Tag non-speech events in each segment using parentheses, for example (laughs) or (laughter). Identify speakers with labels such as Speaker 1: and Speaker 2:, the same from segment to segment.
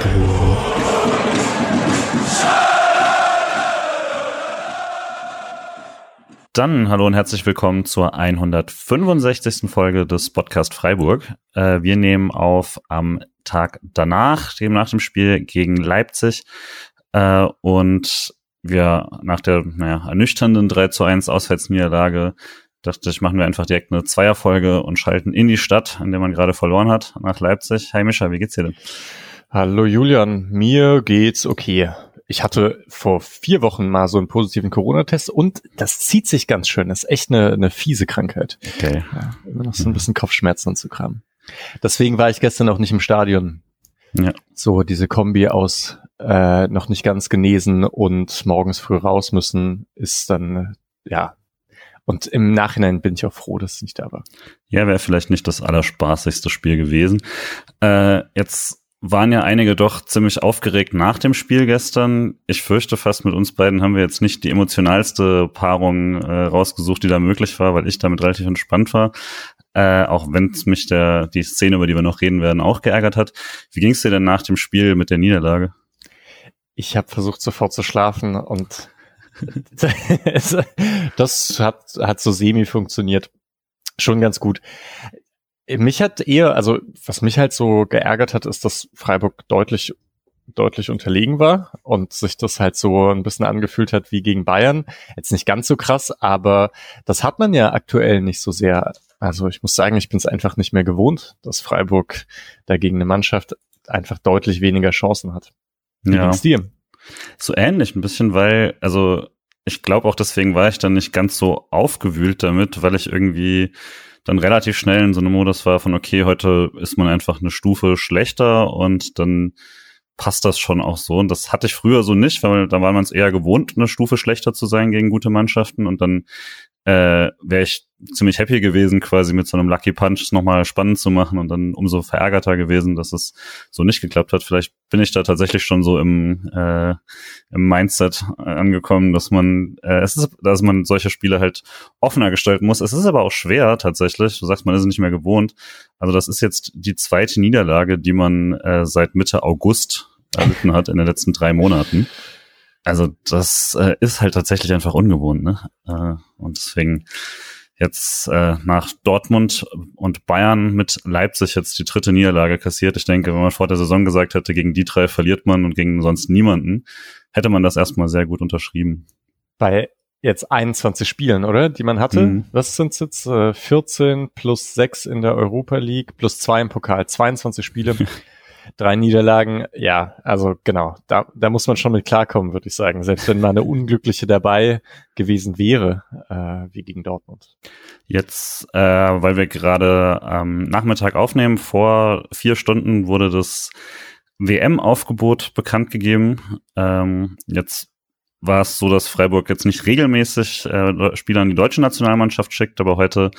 Speaker 1: Freiburg.
Speaker 2: Dann hallo und herzlich willkommen zur 165. Folge des Podcast Freiburg. Äh, wir nehmen auf am Tag danach, dem nach dem Spiel gegen Leipzig. Äh, und wir nach der naja, ernüchternden 3 zu 1 Auswärtsniederlage dachte ich, machen wir einfach direkt eine Zweierfolge und schalten in die Stadt, in der man gerade verloren hat, nach Leipzig. Hi Mischa, wie geht's dir denn?
Speaker 3: Hallo Julian, mir geht's okay ich hatte vor vier Wochen mal so einen positiven Corona-Test und das zieht sich ganz schön. Das ist echt eine, eine fiese Krankheit.
Speaker 2: Okay.
Speaker 3: Ja, immer noch so ein bisschen Kopfschmerzen und zu Kram. Deswegen war ich gestern auch nicht im Stadion.
Speaker 2: Ja.
Speaker 3: So diese Kombi aus äh, noch nicht ganz genesen und morgens früh raus müssen, ist dann, ja, und im Nachhinein bin ich auch froh, dass es nicht da war.
Speaker 2: Ja, wäre vielleicht nicht das allerspaßigste Spiel gewesen. Äh, jetzt waren ja einige doch ziemlich aufgeregt nach dem Spiel gestern. Ich fürchte fast mit uns beiden haben wir jetzt nicht die emotionalste Paarung äh, rausgesucht, die da möglich war, weil ich damit relativ entspannt war. Äh, auch wenn es mich der die Szene, über die wir noch reden werden, auch geärgert hat. Wie ging es dir denn nach dem Spiel mit der Niederlage?
Speaker 3: Ich habe versucht sofort zu schlafen und (laughs) das hat, hat so semi funktioniert. Schon ganz gut. Mich hat eher, also was mich halt so geärgert hat, ist, dass Freiburg deutlich deutlich unterlegen war und sich das halt so ein bisschen angefühlt hat wie gegen Bayern. Jetzt nicht ganz so krass, aber das hat man ja aktuell nicht so sehr. Also ich muss sagen, ich bin es einfach nicht mehr gewohnt, dass Freiburg dagegen eine Mannschaft einfach deutlich weniger Chancen hat.
Speaker 2: Wie ja. dir? So ähnlich ein bisschen, weil, also ich glaube auch deswegen war ich dann nicht ganz so aufgewühlt damit, weil ich irgendwie dann relativ schnell in so einem Modus war von, okay, heute ist man einfach eine Stufe schlechter und dann passt das schon auch so. Und das hatte ich früher so nicht, weil da war man es eher gewohnt, eine Stufe schlechter zu sein gegen gute Mannschaften. Und dann äh, wäre ich ziemlich happy gewesen, quasi mit so einem Lucky Punch es nochmal spannend zu machen und dann umso verärgerter gewesen, dass es so nicht geklappt hat. Vielleicht bin ich da tatsächlich schon so im, äh, im Mindset angekommen, dass man, äh, es ist, dass man solche Spiele halt offener gestalten muss. Es ist aber auch schwer tatsächlich. Du sagst, man ist nicht mehr gewohnt. Also das ist jetzt die zweite Niederlage, die man äh, seit Mitte August erlitten hat in den letzten drei Monaten. Also das äh, ist halt tatsächlich einfach ungewohnt, ne? Äh, und deswegen jetzt äh, nach Dortmund und Bayern mit Leipzig jetzt die dritte Niederlage kassiert. Ich denke, wenn man vor der Saison gesagt hätte, gegen die drei verliert man und gegen sonst niemanden, hätte man das erstmal sehr gut unterschrieben.
Speaker 3: Bei jetzt 21 Spielen, oder? Die man hatte. Mhm. Was sind jetzt? Äh, 14 plus 6 in der Europa League plus 2 im Pokal. 22 Spiele. (laughs) drei Niederlagen, ja, also genau, da, da muss man schon mit klarkommen, würde ich sagen. Selbst wenn mal eine unglückliche dabei gewesen wäre, äh, wie gegen Dortmund.
Speaker 2: Jetzt, äh, weil wir gerade am Nachmittag aufnehmen, vor vier Stunden wurde das WM-Aufgebot bekannt gegeben. Ähm, jetzt war es so, dass Freiburg jetzt nicht regelmäßig äh, Spieler an die deutsche Nationalmannschaft schickt, aber heute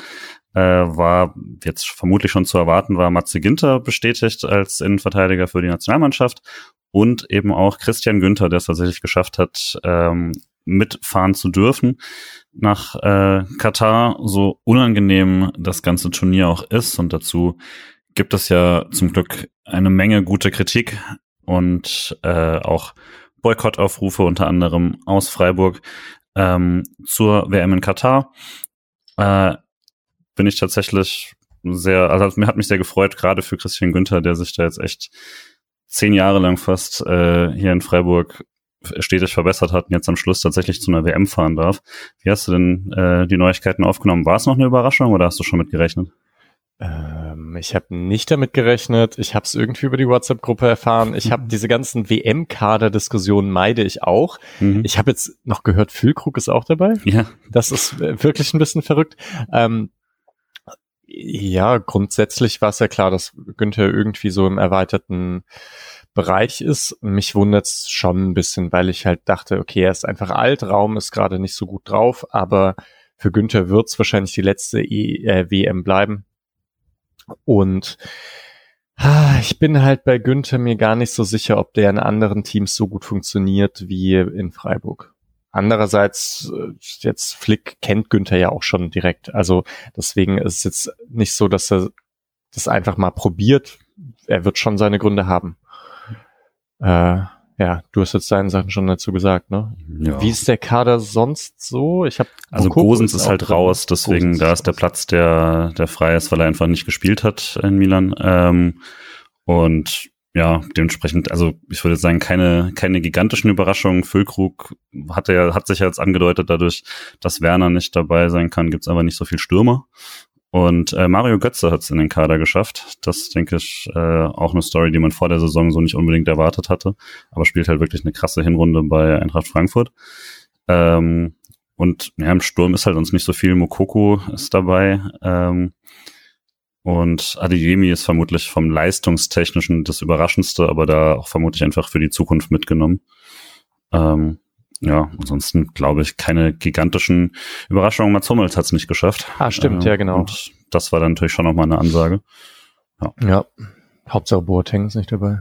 Speaker 2: äh, war jetzt vermutlich schon zu erwarten, war Matze Ginter bestätigt als Innenverteidiger für die Nationalmannschaft und eben auch Christian Günther, der es tatsächlich geschafft hat, ähm, mitfahren zu dürfen nach äh, Katar, so unangenehm das ganze Turnier auch ist. Und dazu gibt es ja zum Glück eine Menge gute Kritik und äh, auch Boykottaufrufe unter anderem aus Freiburg ähm, zur WM in Katar. Äh, bin ich tatsächlich sehr, also mir hat mich sehr gefreut, gerade für Christian Günther, der sich da jetzt echt zehn Jahre lang fast äh, hier in Freiburg stetig verbessert hat und jetzt am Schluss tatsächlich zu einer WM fahren darf. Wie hast du denn äh, die Neuigkeiten aufgenommen? War es noch eine Überraschung oder hast du schon mit gerechnet?
Speaker 3: Ähm, ich habe nicht damit gerechnet. Ich habe es irgendwie über die WhatsApp-Gruppe erfahren. Ich habe diese ganzen WM-Kader-Diskussionen meide ich auch. Mhm. Ich habe jetzt noch gehört, Füllkrug ist auch dabei.
Speaker 2: Ja.
Speaker 3: Das ist äh, wirklich ein bisschen verrückt. Ähm, ja, grundsätzlich war es ja klar, dass Günther irgendwie so im erweiterten Bereich ist. Mich wundert's schon ein bisschen, weil ich halt dachte, okay, er ist einfach alt, Raum ist gerade nicht so gut drauf, aber für Günther wird's wahrscheinlich die letzte e äh, WM bleiben. Und ah, ich bin halt bei Günther mir gar nicht so sicher, ob der in anderen Teams so gut funktioniert wie in Freiburg. Andererseits, äh, jetzt Flick kennt Günther ja auch schon direkt. Also deswegen ist es jetzt nicht so, dass er das einfach mal probiert. Er wird schon seine Gründe haben. Äh, ja, du hast jetzt deine Sachen schon dazu gesagt, ne? Ja. Wie ist der Kader sonst so? Ich habe
Speaker 2: also Gosens ist halt raus, deswegen Gosens da ist der Platz, der der frei ist, weil er einfach nicht gespielt hat in Milan. Ähm, und ja, dementsprechend, also ich würde sagen, keine, keine gigantischen Überraschungen. Füllkrug hat ja, hat sich jetzt angedeutet dadurch, dass Werner nicht dabei sein kann, gibt's aber nicht so viel Stürmer. Und äh, Mario Götze hat es in den Kader geschafft. Das denke ich äh, auch eine Story, die man vor der Saison so nicht unbedingt erwartet hatte. Aber spielt halt wirklich eine krasse Hinrunde bei Eintracht Frankfurt. Ähm, und ja, im Sturm ist halt uns nicht so viel. Mokoko ist dabei. Ähm, und Adeyemi ist vermutlich vom leistungstechnischen das Überraschendste, aber da auch vermutlich einfach für die Zukunft mitgenommen. Ähm, ja, ansonsten glaube ich keine gigantischen Überraschungen. Mats Hummels hat es nicht geschafft.
Speaker 3: Ah, stimmt, äh, ja, genau.
Speaker 2: Und das war dann natürlich schon nochmal eine Ansage.
Speaker 3: Ja. ja. Hauptsache Boateng ist nicht dabei.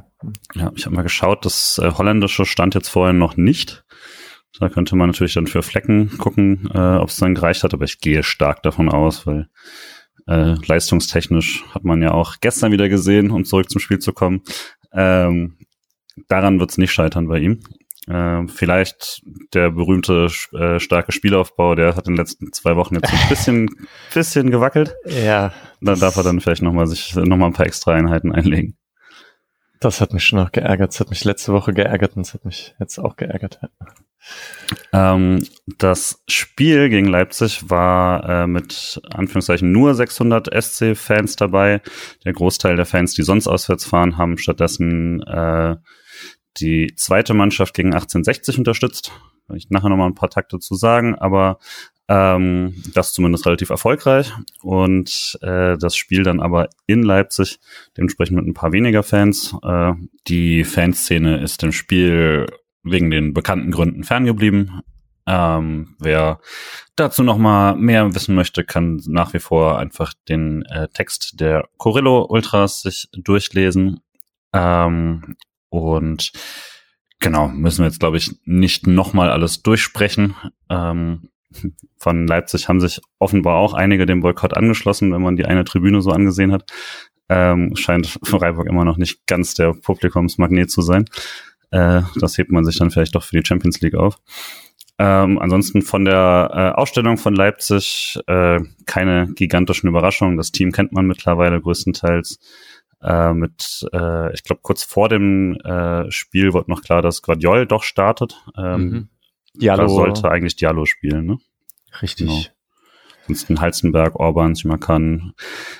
Speaker 2: Ja, ich habe mal geschaut, das äh, holländische stand jetzt vorher noch nicht. Da könnte man natürlich dann für Flecken gucken, äh, ob es dann gereicht hat, aber ich gehe stark davon aus, weil äh, leistungstechnisch hat man ja auch gestern wieder gesehen, um zurück zum Spiel zu kommen. Ähm, daran wird es nicht scheitern bei ihm. Äh, vielleicht der berühmte äh, starke Spielaufbau, der hat in den letzten zwei Wochen jetzt ein (laughs) bisschen, bisschen gewackelt.
Speaker 3: Ja.
Speaker 2: Da darf er dann vielleicht nochmal sich nochmal ein paar extra Einheiten einlegen.
Speaker 3: Das hat mich schon noch geärgert. Das hat mich letzte Woche geärgert und es hat mich jetzt auch geärgert.
Speaker 2: Ähm, das Spiel gegen Leipzig war äh, mit Anführungszeichen nur 600 SC-Fans dabei. Der Großteil der Fans, die sonst auswärts fahren, haben stattdessen äh, die zweite Mannschaft gegen 1860 unterstützt. Kann ich nachher nochmal ein paar Takte zu sagen, aber ähm, das zumindest relativ erfolgreich. Und äh, das Spiel dann aber in Leipzig, dementsprechend mit ein paar weniger Fans. Äh, die Fanszene ist dem Spiel wegen den bekannten Gründen ferngeblieben. Ähm, wer dazu noch mal mehr wissen möchte, kann nach wie vor einfach den äh, Text der Corillo Ultras sich durchlesen. Ähm, und genau, müssen wir jetzt, glaube ich, nicht noch mal alles durchsprechen. Ähm, (laughs) von Leipzig haben sich offenbar auch einige dem Boykott angeschlossen, wenn man die eine Tribüne so angesehen hat. Ähm, scheint Freiburg immer noch nicht ganz der Publikumsmagnet zu sein. Äh, das hebt man sich dann vielleicht doch für die Champions League auf. Ähm, ansonsten von der äh, Ausstellung von Leipzig äh, keine gigantischen Überraschungen. Das Team kennt man mittlerweile größtenteils. Äh, mit, äh, ich glaube, kurz vor dem äh, Spiel wurde noch klar, dass Guardiol doch startet. Ähm, mhm. Diallo. Da sollte eigentlich Diallo spielen, ne?
Speaker 3: Richtig. Genau.
Speaker 2: Ansonsten Halstenberg, Orban, Simakan,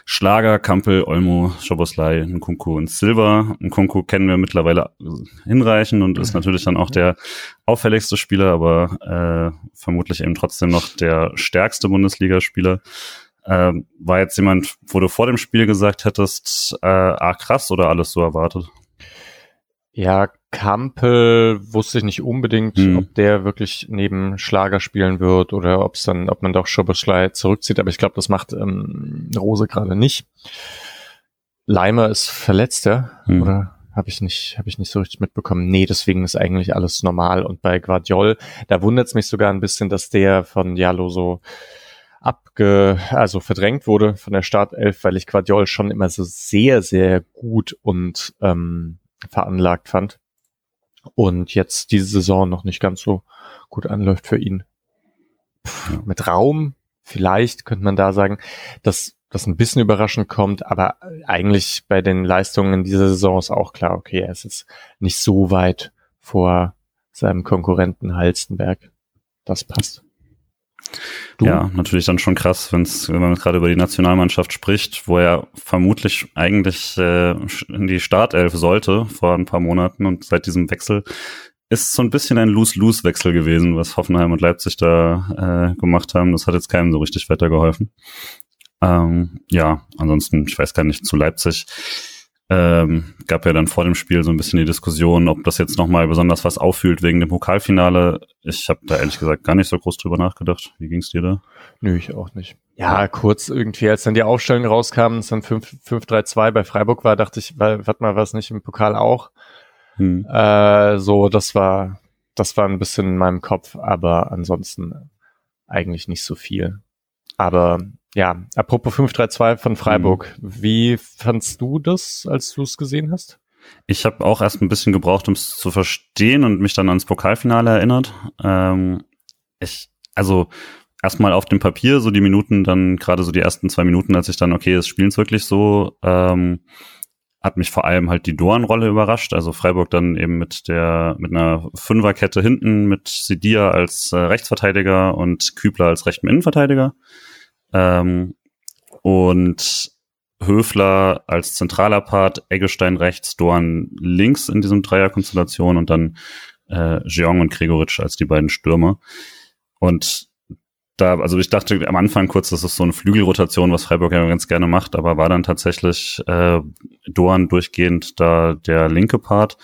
Speaker 2: Schlager, Kampel, Olmo, Schoboslai, Nkunku und Silva. Nkunku kennen wir mittlerweile hinreichend und ist natürlich dann auch der auffälligste Spieler, aber äh, vermutlich eben trotzdem noch der stärkste Bundesligaspieler. Äh, war jetzt jemand, wo du vor dem Spiel gesagt hättest, äh, ah krass oder alles so erwartet?
Speaker 3: Ja, Kampel wusste ich nicht unbedingt, hm. ob der wirklich neben Schlager spielen wird oder ob es dann, ob man doch Schoboschlei zurückzieht, aber ich glaube, das macht ähm, Rose gerade nicht. Leimer ist verletzter, hm. oder habe ich nicht, habe ich nicht so richtig mitbekommen. Nee, deswegen ist eigentlich alles normal. Und bei Guardiol, da wundert es mich sogar ein bisschen, dass der von Jalo so abge, also verdrängt wurde von der Startelf, weil ich Guardiol schon immer so sehr, sehr gut und ähm, veranlagt fand. Und jetzt diese Saison noch nicht ganz so gut anläuft für ihn. Puh, mit Raum, vielleicht könnte man da sagen, dass das ein bisschen überraschend kommt, aber eigentlich bei den Leistungen in dieser Saison ist auch klar, okay, er ist jetzt nicht so weit vor seinem Konkurrenten Halstenberg. Das passt.
Speaker 2: Du? Ja, natürlich dann schon krass, wenn's, wenn man gerade über die Nationalmannschaft spricht, wo er vermutlich eigentlich äh, in die Startelf sollte vor ein paar Monaten und seit diesem Wechsel ist so ein bisschen ein Lose-Lose-Wechsel gewesen, was Hoffenheim und Leipzig da äh, gemacht haben. Das hat jetzt keinem so richtig weitergeholfen. Ähm, ja, ansonsten, ich weiß gar nicht, zu Leipzig ähm, gab ja dann vor dem Spiel so ein bisschen die Diskussion, ob das jetzt nochmal besonders was auffühlt wegen dem Pokalfinale. Ich habe da ehrlich gesagt gar nicht so groß drüber nachgedacht. Wie ging's dir da?
Speaker 3: Nö, ich auch nicht. Ja, kurz irgendwie, als dann die Aufstellung rauskam, es dann 5-3-2 bei Freiburg war, dachte ich, warte mal, was nicht im Pokal auch? Hm. Äh, so, das war, das war ein bisschen in meinem Kopf, aber ansonsten eigentlich nicht so viel. Aber ja, apropos 532 von Freiburg. Mhm. Wie fandst du das, als du es gesehen hast?
Speaker 2: Ich habe auch erst ein bisschen gebraucht, um es zu verstehen und mich dann ans Pokalfinale erinnert. Ähm, ich, also erstmal auf dem Papier, so die Minuten, dann gerade so die ersten zwei Minuten, als ich dann, okay, es spielen wirklich so, ähm, hat mich vor allem halt die Doan-Rolle überrascht. Also Freiburg dann eben mit der mit einer Fünferkette hinten mit Sidia als äh, Rechtsverteidiger und Kübler als rechten Innenverteidiger. Ähm, und Höfler als zentraler Part, Eggestein rechts, Doan links in diesem Dreierkonstellation und dann äh, Jeong und Gregoritsch als die beiden Stürmer. Und da, also ich dachte am Anfang kurz, das ist so eine Flügelrotation, was Freiburg ja ganz gerne macht, aber war dann tatsächlich äh, Doan durchgehend da der linke Part.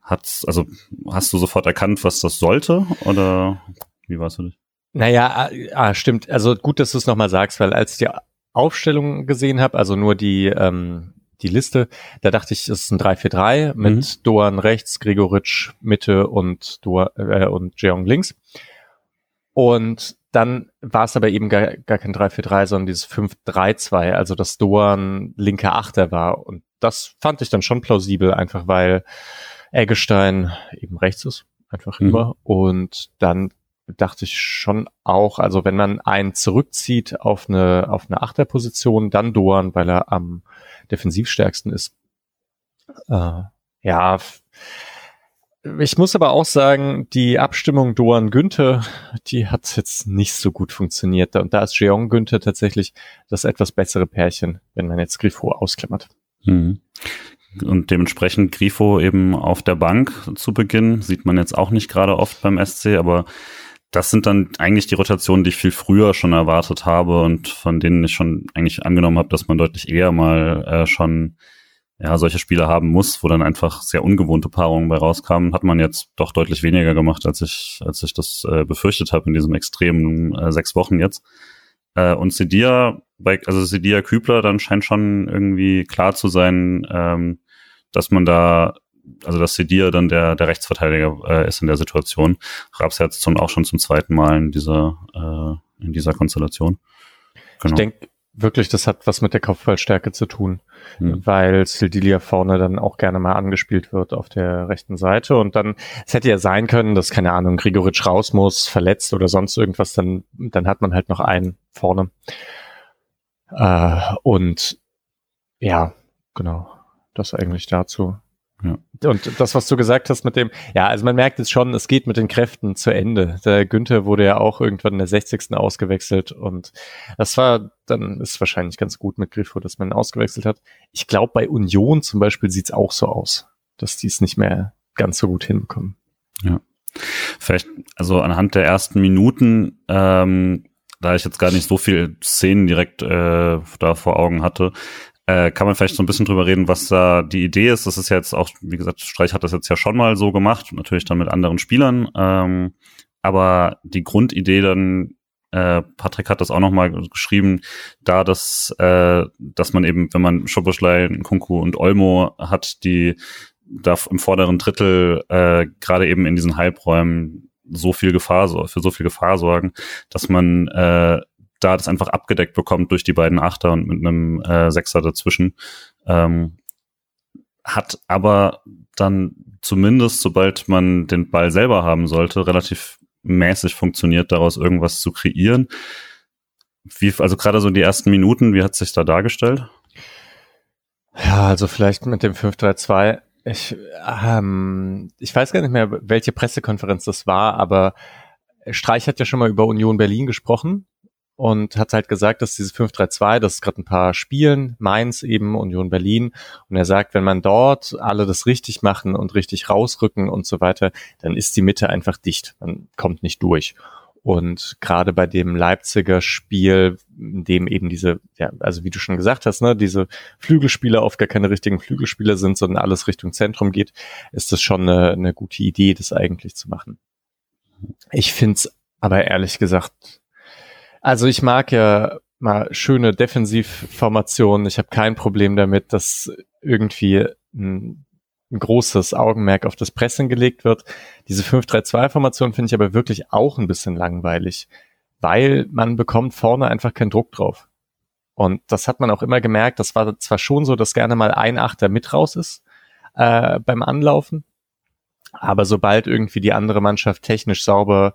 Speaker 2: Hat's, also hast du sofort erkannt, was das sollte oder wie warst du dich?
Speaker 3: Naja, ah, stimmt. Also gut, dass du es nochmal sagst, weil als ich die Aufstellung gesehen habe, also nur die, ähm, die Liste, da dachte ich, es ist ein 3-4-3 mit mhm. Doan rechts, Gregoritsch Mitte und, Doan, äh, und Jeong links. Und dann war es aber eben gar, gar kein 3-4-3, sondern dieses 5-3-2, also dass Doan linker Achter war. Und das fand ich dann schon plausibel, einfach weil Eggestein eben rechts ist, einfach mhm. immer. Und dann dachte ich schon auch, also wenn man einen zurückzieht auf eine, auf eine Achterposition, dann Doan, weil er am defensivstärksten ist. Äh, ja, ich muss aber auch sagen, die Abstimmung Doan Günther, die hat jetzt nicht so gut funktioniert. Und da ist Jeong Günther tatsächlich das etwas bessere Pärchen, wenn man jetzt Grifo ausklammert.
Speaker 2: Mhm. Und dementsprechend Grifo eben auf der Bank zu Beginn, sieht man jetzt auch nicht gerade oft beim SC, aber das sind dann eigentlich die Rotationen, die ich viel früher schon erwartet habe und von denen ich schon eigentlich angenommen habe, dass man deutlich eher mal äh, schon ja, solche Spiele haben muss, wo dann einfach sehr ungewohnte Paarungen bei rauskamen, hat man jetzt doch deutlich weniger gemacht, als ich, als ich das äh, befürchtet habe in diesem extremen äh, sechs Wochen jetzt. Äh, und Sedia, bei, also Sedia Kübler, dann scheint schon irgendwie klar zu sein, ähm, dass man da, also dass Sedia dann der, der Rechtsverteidiger äh, ist in der Situation. Raps jetzt zum, auch schon zum zweiten Mal in dieser, äh, in dieser Konstellation.
Speaker 3: Genau. Ich denke, wirklich, das hat was mit der Kopfballstärke zu tun, hm. weil Sildilia vorne dann auch gerne mal angespielt wird auf der rechten Seite und dann, es hätte ja sein können, dass, keine Ahnung, Grigoritsch raus muss, verletzt oder sonst irgendwas, dann, dann hat man halt noch einen vorne. Äh, und ja, genau, das eigentlich dazu. Ja. Und das, was du gesagt hast mit dem, ja, also man merkt jetzt schon, es geht mit den Kräften zu Ende. Der Günther wurde ja auch irgendwann in der 60. ausgewechselt und das war, dann ist wahrscheinlich ganz gut mit Griffo, dass man ihn ausgewechselt hat. Ich glaube, bei Union zum Beispiel sieht's auch so aus, dass die es nicht mehr ganz so gut hinbekommen.
Speaker 2: Ja. Vielleicht, also anhand der ersten Minuten, ähm, da ich jetzt gar nicht so viel Szenen direkt äh, da vor Augen hatte, äh, kann man vielleicht so ein bisschen drüber reden, was da die Idee ist. Das ist jetzt auch, wie gesagt, Streich hat das jetzt ja schon mal so gemacht, natürlich dann mit anderen Spielern. Ähm, aber die Grundidee dann, äh, Patrick hat das auch noch mal geschrieben, da dass, äh, dass man eben, wenn man Schoboschlei, Kunku und Olmo hat, die da im vorderen Drittel äh, gerade eben in diesen Halbräumen so viel Gefahr für so viel Gefahr sorgen, dass man äh, da das einfach abgedeckt bekommt durch die beiden Achter und mit einem äh, Sechser dazwischen. Ähm, hat aber dann zumindest, sobald man den Ball selber haben sollte, relativ mäßig funktioniert, daraus irgendwas zu kreieren. Wie, also gerade so die ersten Minuten, wie hat sich da dargestellt?
Speaker 3: Ja, also vielleicht mit dem 5-3-2. Ich, ähm, ich weiß gar nicht mehr, welche Pressekonferenz das war, aber Streich hat ja schon mal über Union Berlin gesprochen und hat halt gesagt, dass dieses 5-3-2, das ist gerade ein paar Spielen, Mainz eben, Union Berlin. Und er sagt, wenn man dort alle das richtig machen und richtig rausrücken und so weiter, dann ist die Mitte einfach dicht. Man kommt nicht durch. Und gerade bei dem Leipziger Spiel, in dem eben diese, ja, also wie du schon gesagt hast, ne, diese Flügelspieler oft gar keine richtigen Flügelspieler sind, sondern alles Richtung Zentrum geht, ist das schon eine, eine gute Idee, das eigentlich zu machen. Ich find's aber ehrlich gesagt also ich mag ja mal schöne Defensivformationen. Ich habe kein Problem damit, dass irgendwie ein, ein großes Augenmerk auf das Pressing gelegt wird. Diese 5-3-2-Formation finde ich aber wirklich auch ein bisschen langweilig, weil man bekommt vorne einfach keinen Druck drauf. Und das hat man auch immer gemerkt. Das war zwar schon so, dass gerne mal ein Achter mit raus ist, äh, beim Anlaufen. Aber sobald irgendwie die andere Mannschaft technisch sauber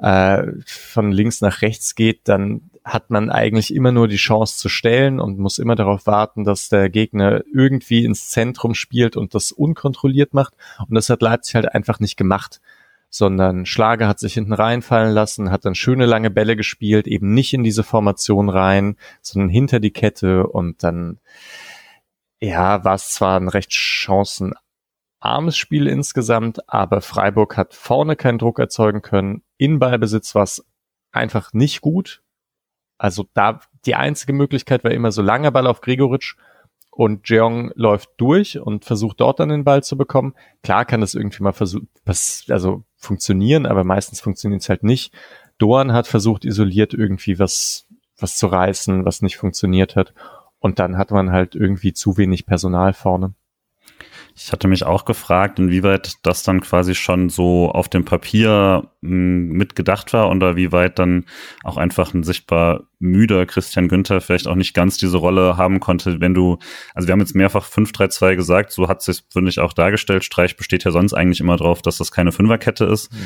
Speaker 3: äh, von links nach rechts geht, dann hat man eigentlich immer nur die Chance zu stellen und muss immer darauf warten, dass der Gegner irgendwie ins Zentrum spielt und das unkontrolliert macht. Und das hat Leipzig halt einfach nicht gemacht, sondern Schlager hat sich hinten reinfallen lassen, hat dann schöne lange Bälle gespielt, eben nicht in diese Formation rein, sondern hinter die Kette und dann, ja, war es zwar ein recht chancenarmes Spiel insgesamt, aber Freiburg hat vorne keinen Druck erzeugen können. In Ballbesitz war es einfach nicht gut. Also da die einzige Möglichkeit war immer so langer Ball auf Gregoritsch und Jeong läuft durch und versucht dort dann den Ball zu bekommen. Klar kann das irgendwie mal versuchen, also funktionieren, aber meistens funktioniert es halt nicht. Doan hat versucht, isoliert irgendwie was, was zu reißen, was nicht funktioniert hat. Und dann hat man halt irgendwie zu wenig Personal vorne.
Speaker 2: Ich hatte mich auch gefragt, inwieweit das dann quasi schon so auf dem Papier hm, mitgedacht war oder wie weit dann auch einfach ein sichtbar müder Christian Günther vielleicht auch nicht ganz diese Rolle haben konnte, wenn du, also wir haben jetzt mehrfach 5-3-2 gesagt, so hat sich, finde ich, auch dargestellt. Streich besteht ja sonst eigentlich immer drauf, dass das keine Fünferkette ist. Mhm.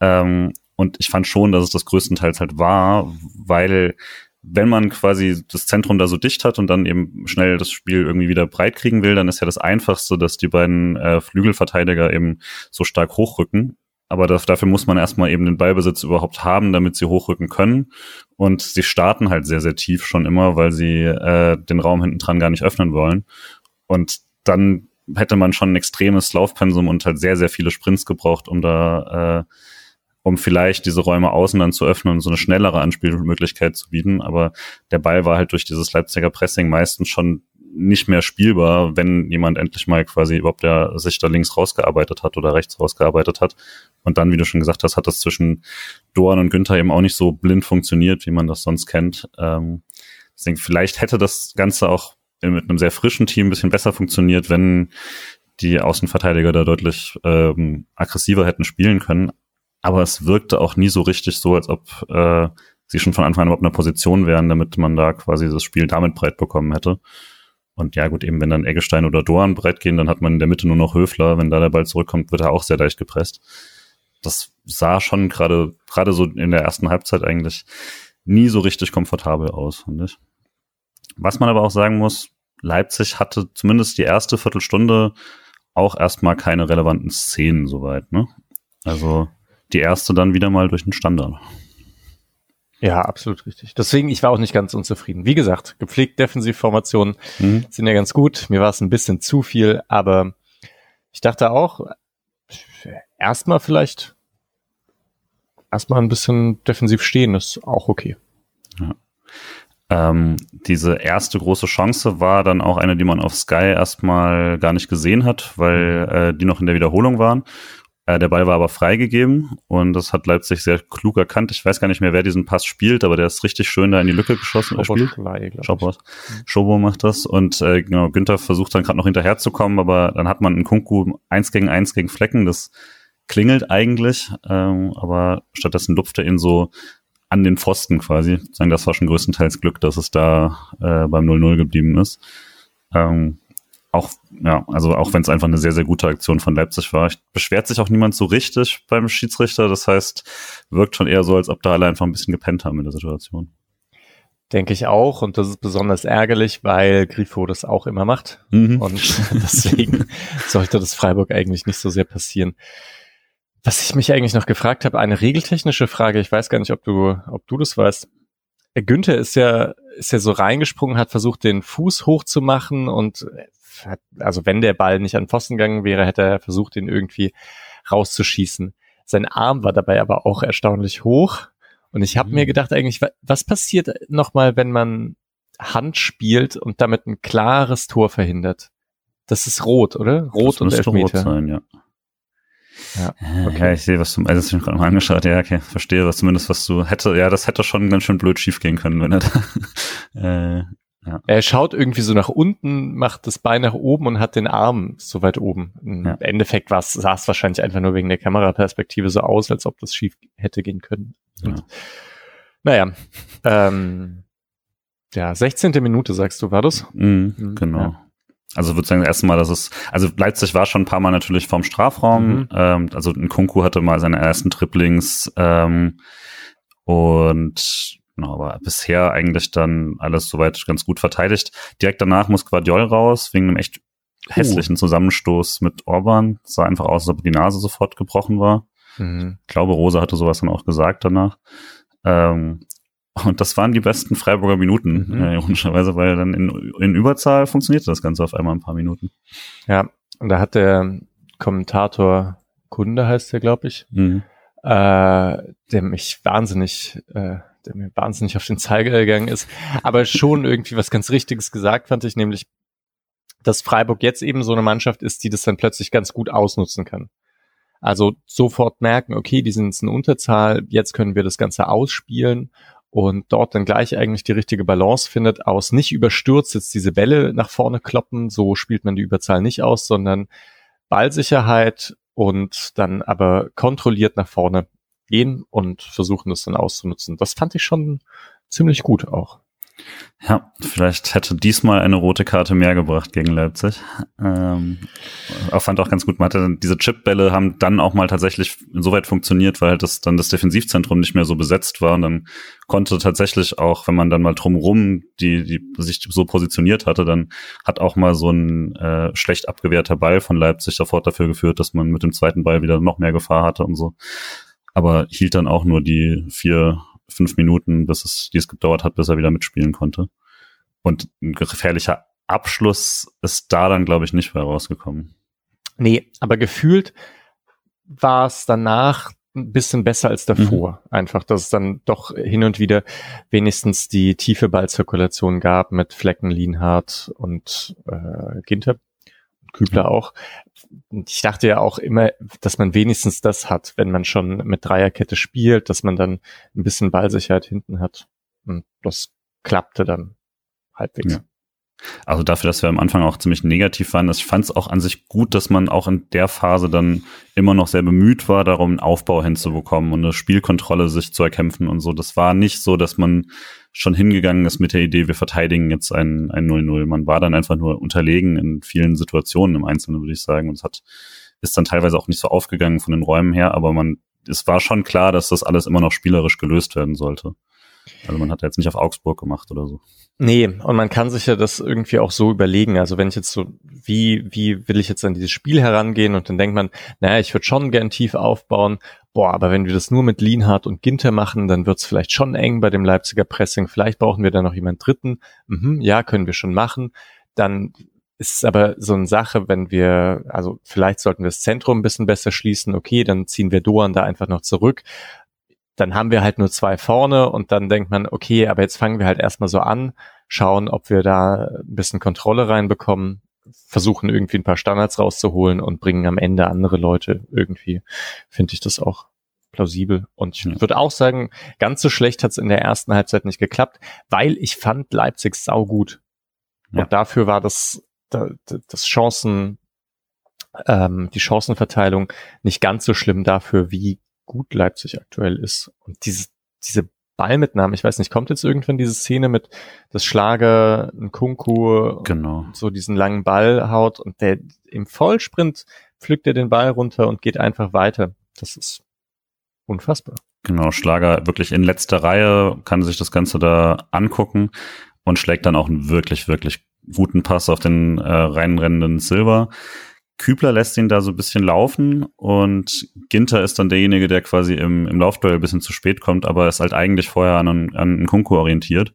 Speaker 2: Ähm, und ich fand schon, dass es das größtenteils halt war, weil wenn man quasi das Zentrum da so dicht hat und dann eben schnell das Spiel irgendwie wieder breit kriegen will, dann ist ja das Einfachste, dass die beiden äh, Flügelverteidiger eben so stark hochrücken. Aber das, dafür muss man erstmal eben den Ballbesitz überhaupt haben, damit sie hochrücken können. Und sie starten halt sehr, sehr tief schon immer, weil sie äh, den Raum hinten dran gar nicht öffnen wollen. Und dann hätte man schon ein extremes Laufpensum und halt sehr, sehr viele Sprints gebraucht, um da äh, um vielleicht diese Räume außen dann zu öffnen und so eine schnellere Anspielmöglichkeit zu bieten. Aber der Ball war halt durch dieses Leipziger Pressing meistens schon nicht mehr spielbar, wenn jemand endlich mal quasi überhaupt der sich da links rausgearbeitet hat oder rechts rausgearbeitet hat. Und dann, wie du schon gesagt hast, hat das zwischen Doan und Günther eben auch nicht so blind funktioniert, wie man das sonst kennt. Ähm, deswegen vielleicht hätte das Ganze auch mit einem sehr frischen Team ein bisschen besser funktioniert, wenn die Außenverteidiger da deutlich ähm, aggressiver hätten spielen können aber es wirkte auch nie so richtig so, als ob äh, sie schon von Anfang an überhaupt in einer Position wären, damit man da quasi das Spiel damit breit bekommen hätte. Und ja, gut, eben wenn dann Eggestein oder Doan breit gehen, dann hat man in der Mitte nur noch Höfler. Wenn da der Ball zurückkommt, wird er auch sehr leicht gepresst. Das sah schon gerade, gerade so in der ersten Halbzeit eigentlich nie so richtig komfortabel aus, finde ich. Was man aber auch sagen muss, Leipzig hatte zumindest die erste Viertelstunde auch erstmal keine relevanten Szenen soweit, ne? Also die erste dann wieder mal durch den Standard.
Speaker 3: Ja, absolut richtig. Deswegen, ich war auch nicht ganz unzufrieden. Wie gesagt, gepflegt Defensivformationen mhm. sind ja ganz gut. Mir war es ein bisschen zu viel, aber ich dachte auch, erstmal vielleicht erstmal ein bisschen defensiv stehen, ist auch okay.
Speaker 2: Ja. Ähm, diese erste große Chance war dann auch eine, die man auf Sky erstmal gar nicht gesehen hat, weil mhm. äh, die noch in der Wiederholung waren. Äh, der Ball war aber freigegeben und das hat Leipzig sehr klug erkannt. Ich weiß gar nicht mehr, wer diesen Pass spielt, aber der ist richtig schön da in die Lücke geschossen. Schobos. Mhm. Schobo macht das und äh, genau, Günther versucht dann gerade noch hinterherzukommen, aber dann hat man einen Kunku eins gegen eins gegen Flecken. Das klingelt eigentlich, ähm, aber stattdessen lupft er ihn so an den Pfosten quasi. Sagen, das war schon größtenteils Glück, dass es da äh, beim 0-0 geblieben ist. Ähm, auch, ja, also auch wenn es einfach eine sehr, sehr gute Aktion von Leipzig war. Beschwert sich auch niemand so richtig beim Schiedsrichter. Das heißt, wirkt schon eher so, als ob da alle einfach ein bisschen gepennt haben in der Situation.
Speaker 3: Denke ich auch. Und das ist besonders ärgerlich, weil Grifo das auch immer macht. Mhm. Und (laughs) deswegen sollte das Freiburg eigentlich nicht so sehr passieren. Was ich mich eigentlich noch gefragt habe, eine regeltechnische Frage. Ich weiß gar nicht, ob du, ob du das weißt. Günther ist ja, ist ja so reingesprungen, hat versucht, den Fuß hochzumachen und hat, also wenn der Ball nicht an Pfosten gegangen wäre, hätte er versucht, ihn irgendwie rauszuschießen. Sein Arm war dabei aber auch erstaunlich hoch. Und ich habe mhm. mir gedacht, eigentlich, was passiert nochmal, wenn man Hand spielt und damit ein klares Tor verhindert? Das ist rot, oder? Rot das und Elfmeter. Rot sein, ja.
Speaker 2: Ja, okay. ja, ich sehe, was du, also ich gerade mal angeschaut, ja, okay, verstehe, was zumindest, was du hätte, ja, das hätte schon ganz schön blöd schief gehen können, wenn er (laughs)
Speaker 3: da, äh, ja. Er schaut irgendwie so nach unten, macht das Bein nach oben und hat den Arm so weit oben. Im ja. Endeffekt sah es wahrscheinlich einfach nur wegen der Kameraperspektive so aus, als ob das schief hätte gehen können. Und, ja. Naja, ähm, ja, 16. Minute sagst du, war das?
Speaker 2: Mhm, genau. Ja. Also würde sagen, das erste Mal, dass es, also Leipzig war schon ein paar Mal natürlich vorm Strafraum. Mhm. Ähm, also ein Kunku hatte mal seine ersten Triplings ähm, und genau, aber bisher eigentlich dann alles soweit ganz gut verteidigt. Direkt danach muss Guardiol raus, wegen einem echt uh. hässlichen Zusammenstoß mit Orban. Es sah einfach aus, als ob die Nase sofort gebrochen war. Mhm. Ich glaube, Rosa hatte sowas dann auch gesagt danach. Ähm, und das waren die besten Freiburger Minuten, mhm. äh, ironischerweise, weil dann in, in Überzahl funktionierte das Ganze auf einmal ein paar Minuten.
Speaker 3: Ja, und da hat der Kommentator Kunde heißt der, glaube ich, mhm. äh, der mich wahnsinnig, äh, der mir wahnsinnig auf den Zeiger gegangen ist, aber schon irgendwie was ganz Richtiges gesagt, fand ich, nämlich, dass Freiburg jetzt eben so eine Mannschaft ist, die das dann plötzlich ganz gut ausnutzen kann. Also sofort merken, okay, die sind jetzt eine Unterzahl, jetzt können wir das Ganze ausspielen und dort dann gleich eigentlich die richtige Balance findet aus nicht überstürzt jetzt diese Bälle nach vorne kloppen, so spielt man die Überzahl nicht aus, sondern Ballsicherheit und dann aber kontrolliert nach vorne gehen und versuchen das dann auszunutzen. Das fand ich schon ziemlich gut auch.
Speaker 2: Ja, vielleicht hätte diesmal eine rote Karte mehr gebracht gegen Leipzig. Ähm, auch fand auch ganz gut, man hatte diese Chipbälle haben dann auch mal tatsächlich insoweit funktioniert, weil das dann das Defensivzentrum nicht mehr so besetzt war und dann konnte tatsächlich auch, wenn man dann mal drumrum die, die sich so positioniert hatte, dann hat auch mal so ein äh, schlecht abgewehrter Ball von Leipzig sofort dafür geführt, dass man mit dem zweiten Ball wieder noch mehr Gefahr hatte und so. Aber hielt dann auch nur die vier fünf Minuten, bis es, die es gedauert hat, bis er wieder mitspielen konnte. Und ein gefährlicher Abschluss ist da dann, glaube ich, nicht mehr rausgekommen.
Speaker 3: Nee, aber gefühlt war es danach ein bisschen besser als davor. Mhm. Einfach, dass es dann doch hin und wieder wenigstens die tiefe Ballzirkulation gab mit Flecken, Lienhardt und äh, Ginter. Kübler auch. Ich dachte ja auch immer, dass man wenigstens das hat, wenn man schon mit Dreierkette spielt, dass man dann ein bisschen Ballsicherheit hinten hat. Und das klappte dann halbwegs. Ja.
Speaker 2: Also dafür, dass wir am Anfang auch ziemlich negativ waren, ich fand es auch an sich gut, dass man auch in der Phase dann immer noch sehr bemüht war, darum einen Aufbau hinzubekommen und eine Spielkontrolle sich zu erkämpfen und so. Das war nicht so, dass man schon hingegangen ist mit der Idee, wir verteidigen jetzt ein, ein 0-0. Man war dann einfach nur unterlegen in vielen Situationen im Einzelnen, würde ich sagen. Und es hat, ist dann teilweise auch nicht so aufgegangen von den Räumen her, aber man, es war schon klar, dass das alles immer noch spielerisch gelöst werden sollte. Also man hat ja jetzt nicht auf Augsburg gemacht oder so.
Speaker 3: Nee, und man kann sich ja das irgendwie auch so überlegen. Also wenn ich jetzt so, wie, wie will ich jetzt an dieses Spiel herangehen und dann denkt man, naja, ich würde schon gern tief aufbauen. Boah, aber wenn wir das nur mit Lienhardt und Ginter machen, dann wird's vielleicht schon eng bei dem Leipziger Pressing. Vielleicht brauchen wir da noch jemand Dritten. Mhm, ja, können wir schon machen. Dann ist es aber so eine Sache, wenn wir, also vielleicht sollten wir das Zentrum ein bisschen besser schließen. Okay, dann ziehen wir Doan da einfach noch zurück dann haben wir halt nur zwei vorne und dann denkt man, okay, aber jetzt fangen wir halt erstmal so an, schauen, ob wir da ein bisschen Kontrolle reinbekommen, versuchen irgendwie ein paar Standards rauszuholen und bringen am Ende andere Leute irgendwie, finde ich das auch plausibel. Und ich ja. würde auch sagen, ganz so schlecht hat es in der ersten Halbzeit nicht geklappt, weil ich fand Leipzig sau gut. Ja. Und dafür war das, das Chancen, ähm, die Chancenverteilung nicht ganz so schlimm dafür, wie gut Leipzig aktuell ist. Und diese, diese Ballmitnahme, ich weiß nicht, kommt jetzt irgendwann diese Szene mit das Schlager, ein Kunku,
Speaker 2: genau.
Speaker 3: so diesen langen Ball haut und der im Vollsprint pflückt er den Ball runter und geht einfach weiter. Das ist unfassbar.
Speaker 2: Genau, Schlager wirklich in letzter Reihe, kann sich das Ganze da angucken und schlägt dann auch einen wirklich, wirklich guten Pass auf den äh, reinrennenden Silver. Kübler lässt ihn da so ein bisschen laufen und Ginter ist dann derjenige, der quasi im, im Laufduell ein bisschen zu spät kommt, aber ist halt eigentlich vorher an, an einen Kunku orientiert.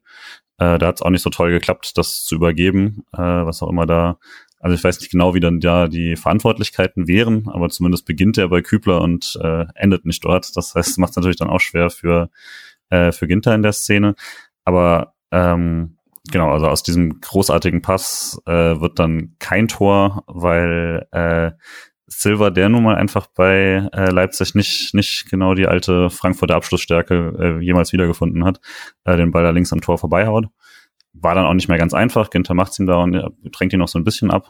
Speaker 2: Äh, da hat es auch nicht so toll geklappt, das zu übergeben, äh, was auch immer da. Also ich weiß nicht genau, wie dann da die Verantwortlichkeiten wären, aber zumindest beginnt er bei Kübler und äh, endet nicht dort. Das heißt, macht es natürlich dann auch schwer für, äh, für Ginter in der Szene. Aber ähm, genau, also aus diesem großartigen Pass äh, wird dann kein Tor, weil äh, Silva, der nun mal einfach bei äh, Leipzig nicht, nicht genau die alte Frankfurter Abschlussstärke äh, jemals wiedergefunden hat, äh, den Ball da links am Tor vorbeihaut. War dann auch nicht mehr ganz einfach. Ginter macht's ihm da und drängt ihn noch so ein bisschen ab.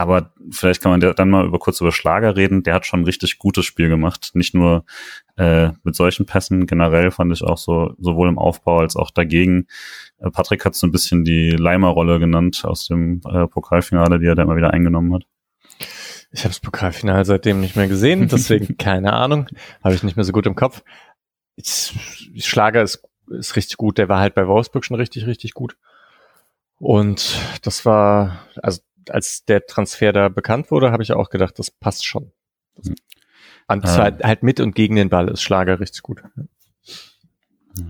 Speaker 2: aber vielleicht kann man dann mal über kurz über Schlager reden. Der hat schon ein richtig gutes Spiel gemacht. Nicht nur äh, mit solchen Pässen, generell fand ich auch so, sowohl im Aufbau als auch dagegen. Äh, Patrick hat so ein bisschen die Leimer-Rolle genannt aus dem äh, Pokalfinale, die er da immer wieder eingenommen hat.
Speaker 3: Ich habe das Pokalfinale seitdem nicht mehr gesehen, (laughs) deswegen keine Ahnung, habe ich nicht mehr so gut im Kopf. Ich, Schlager ist, ist richtig gut, der war halt bei Wolfsburg schon richtig, richtig gut. Und das war, also als der Transfer da bekannt wurde, habe ich auch gedacht, das passt schon. Das, und zwar ähm. halt mit und gegen den Ball ist Schlager richtig gut.
Speaker 2: Ja,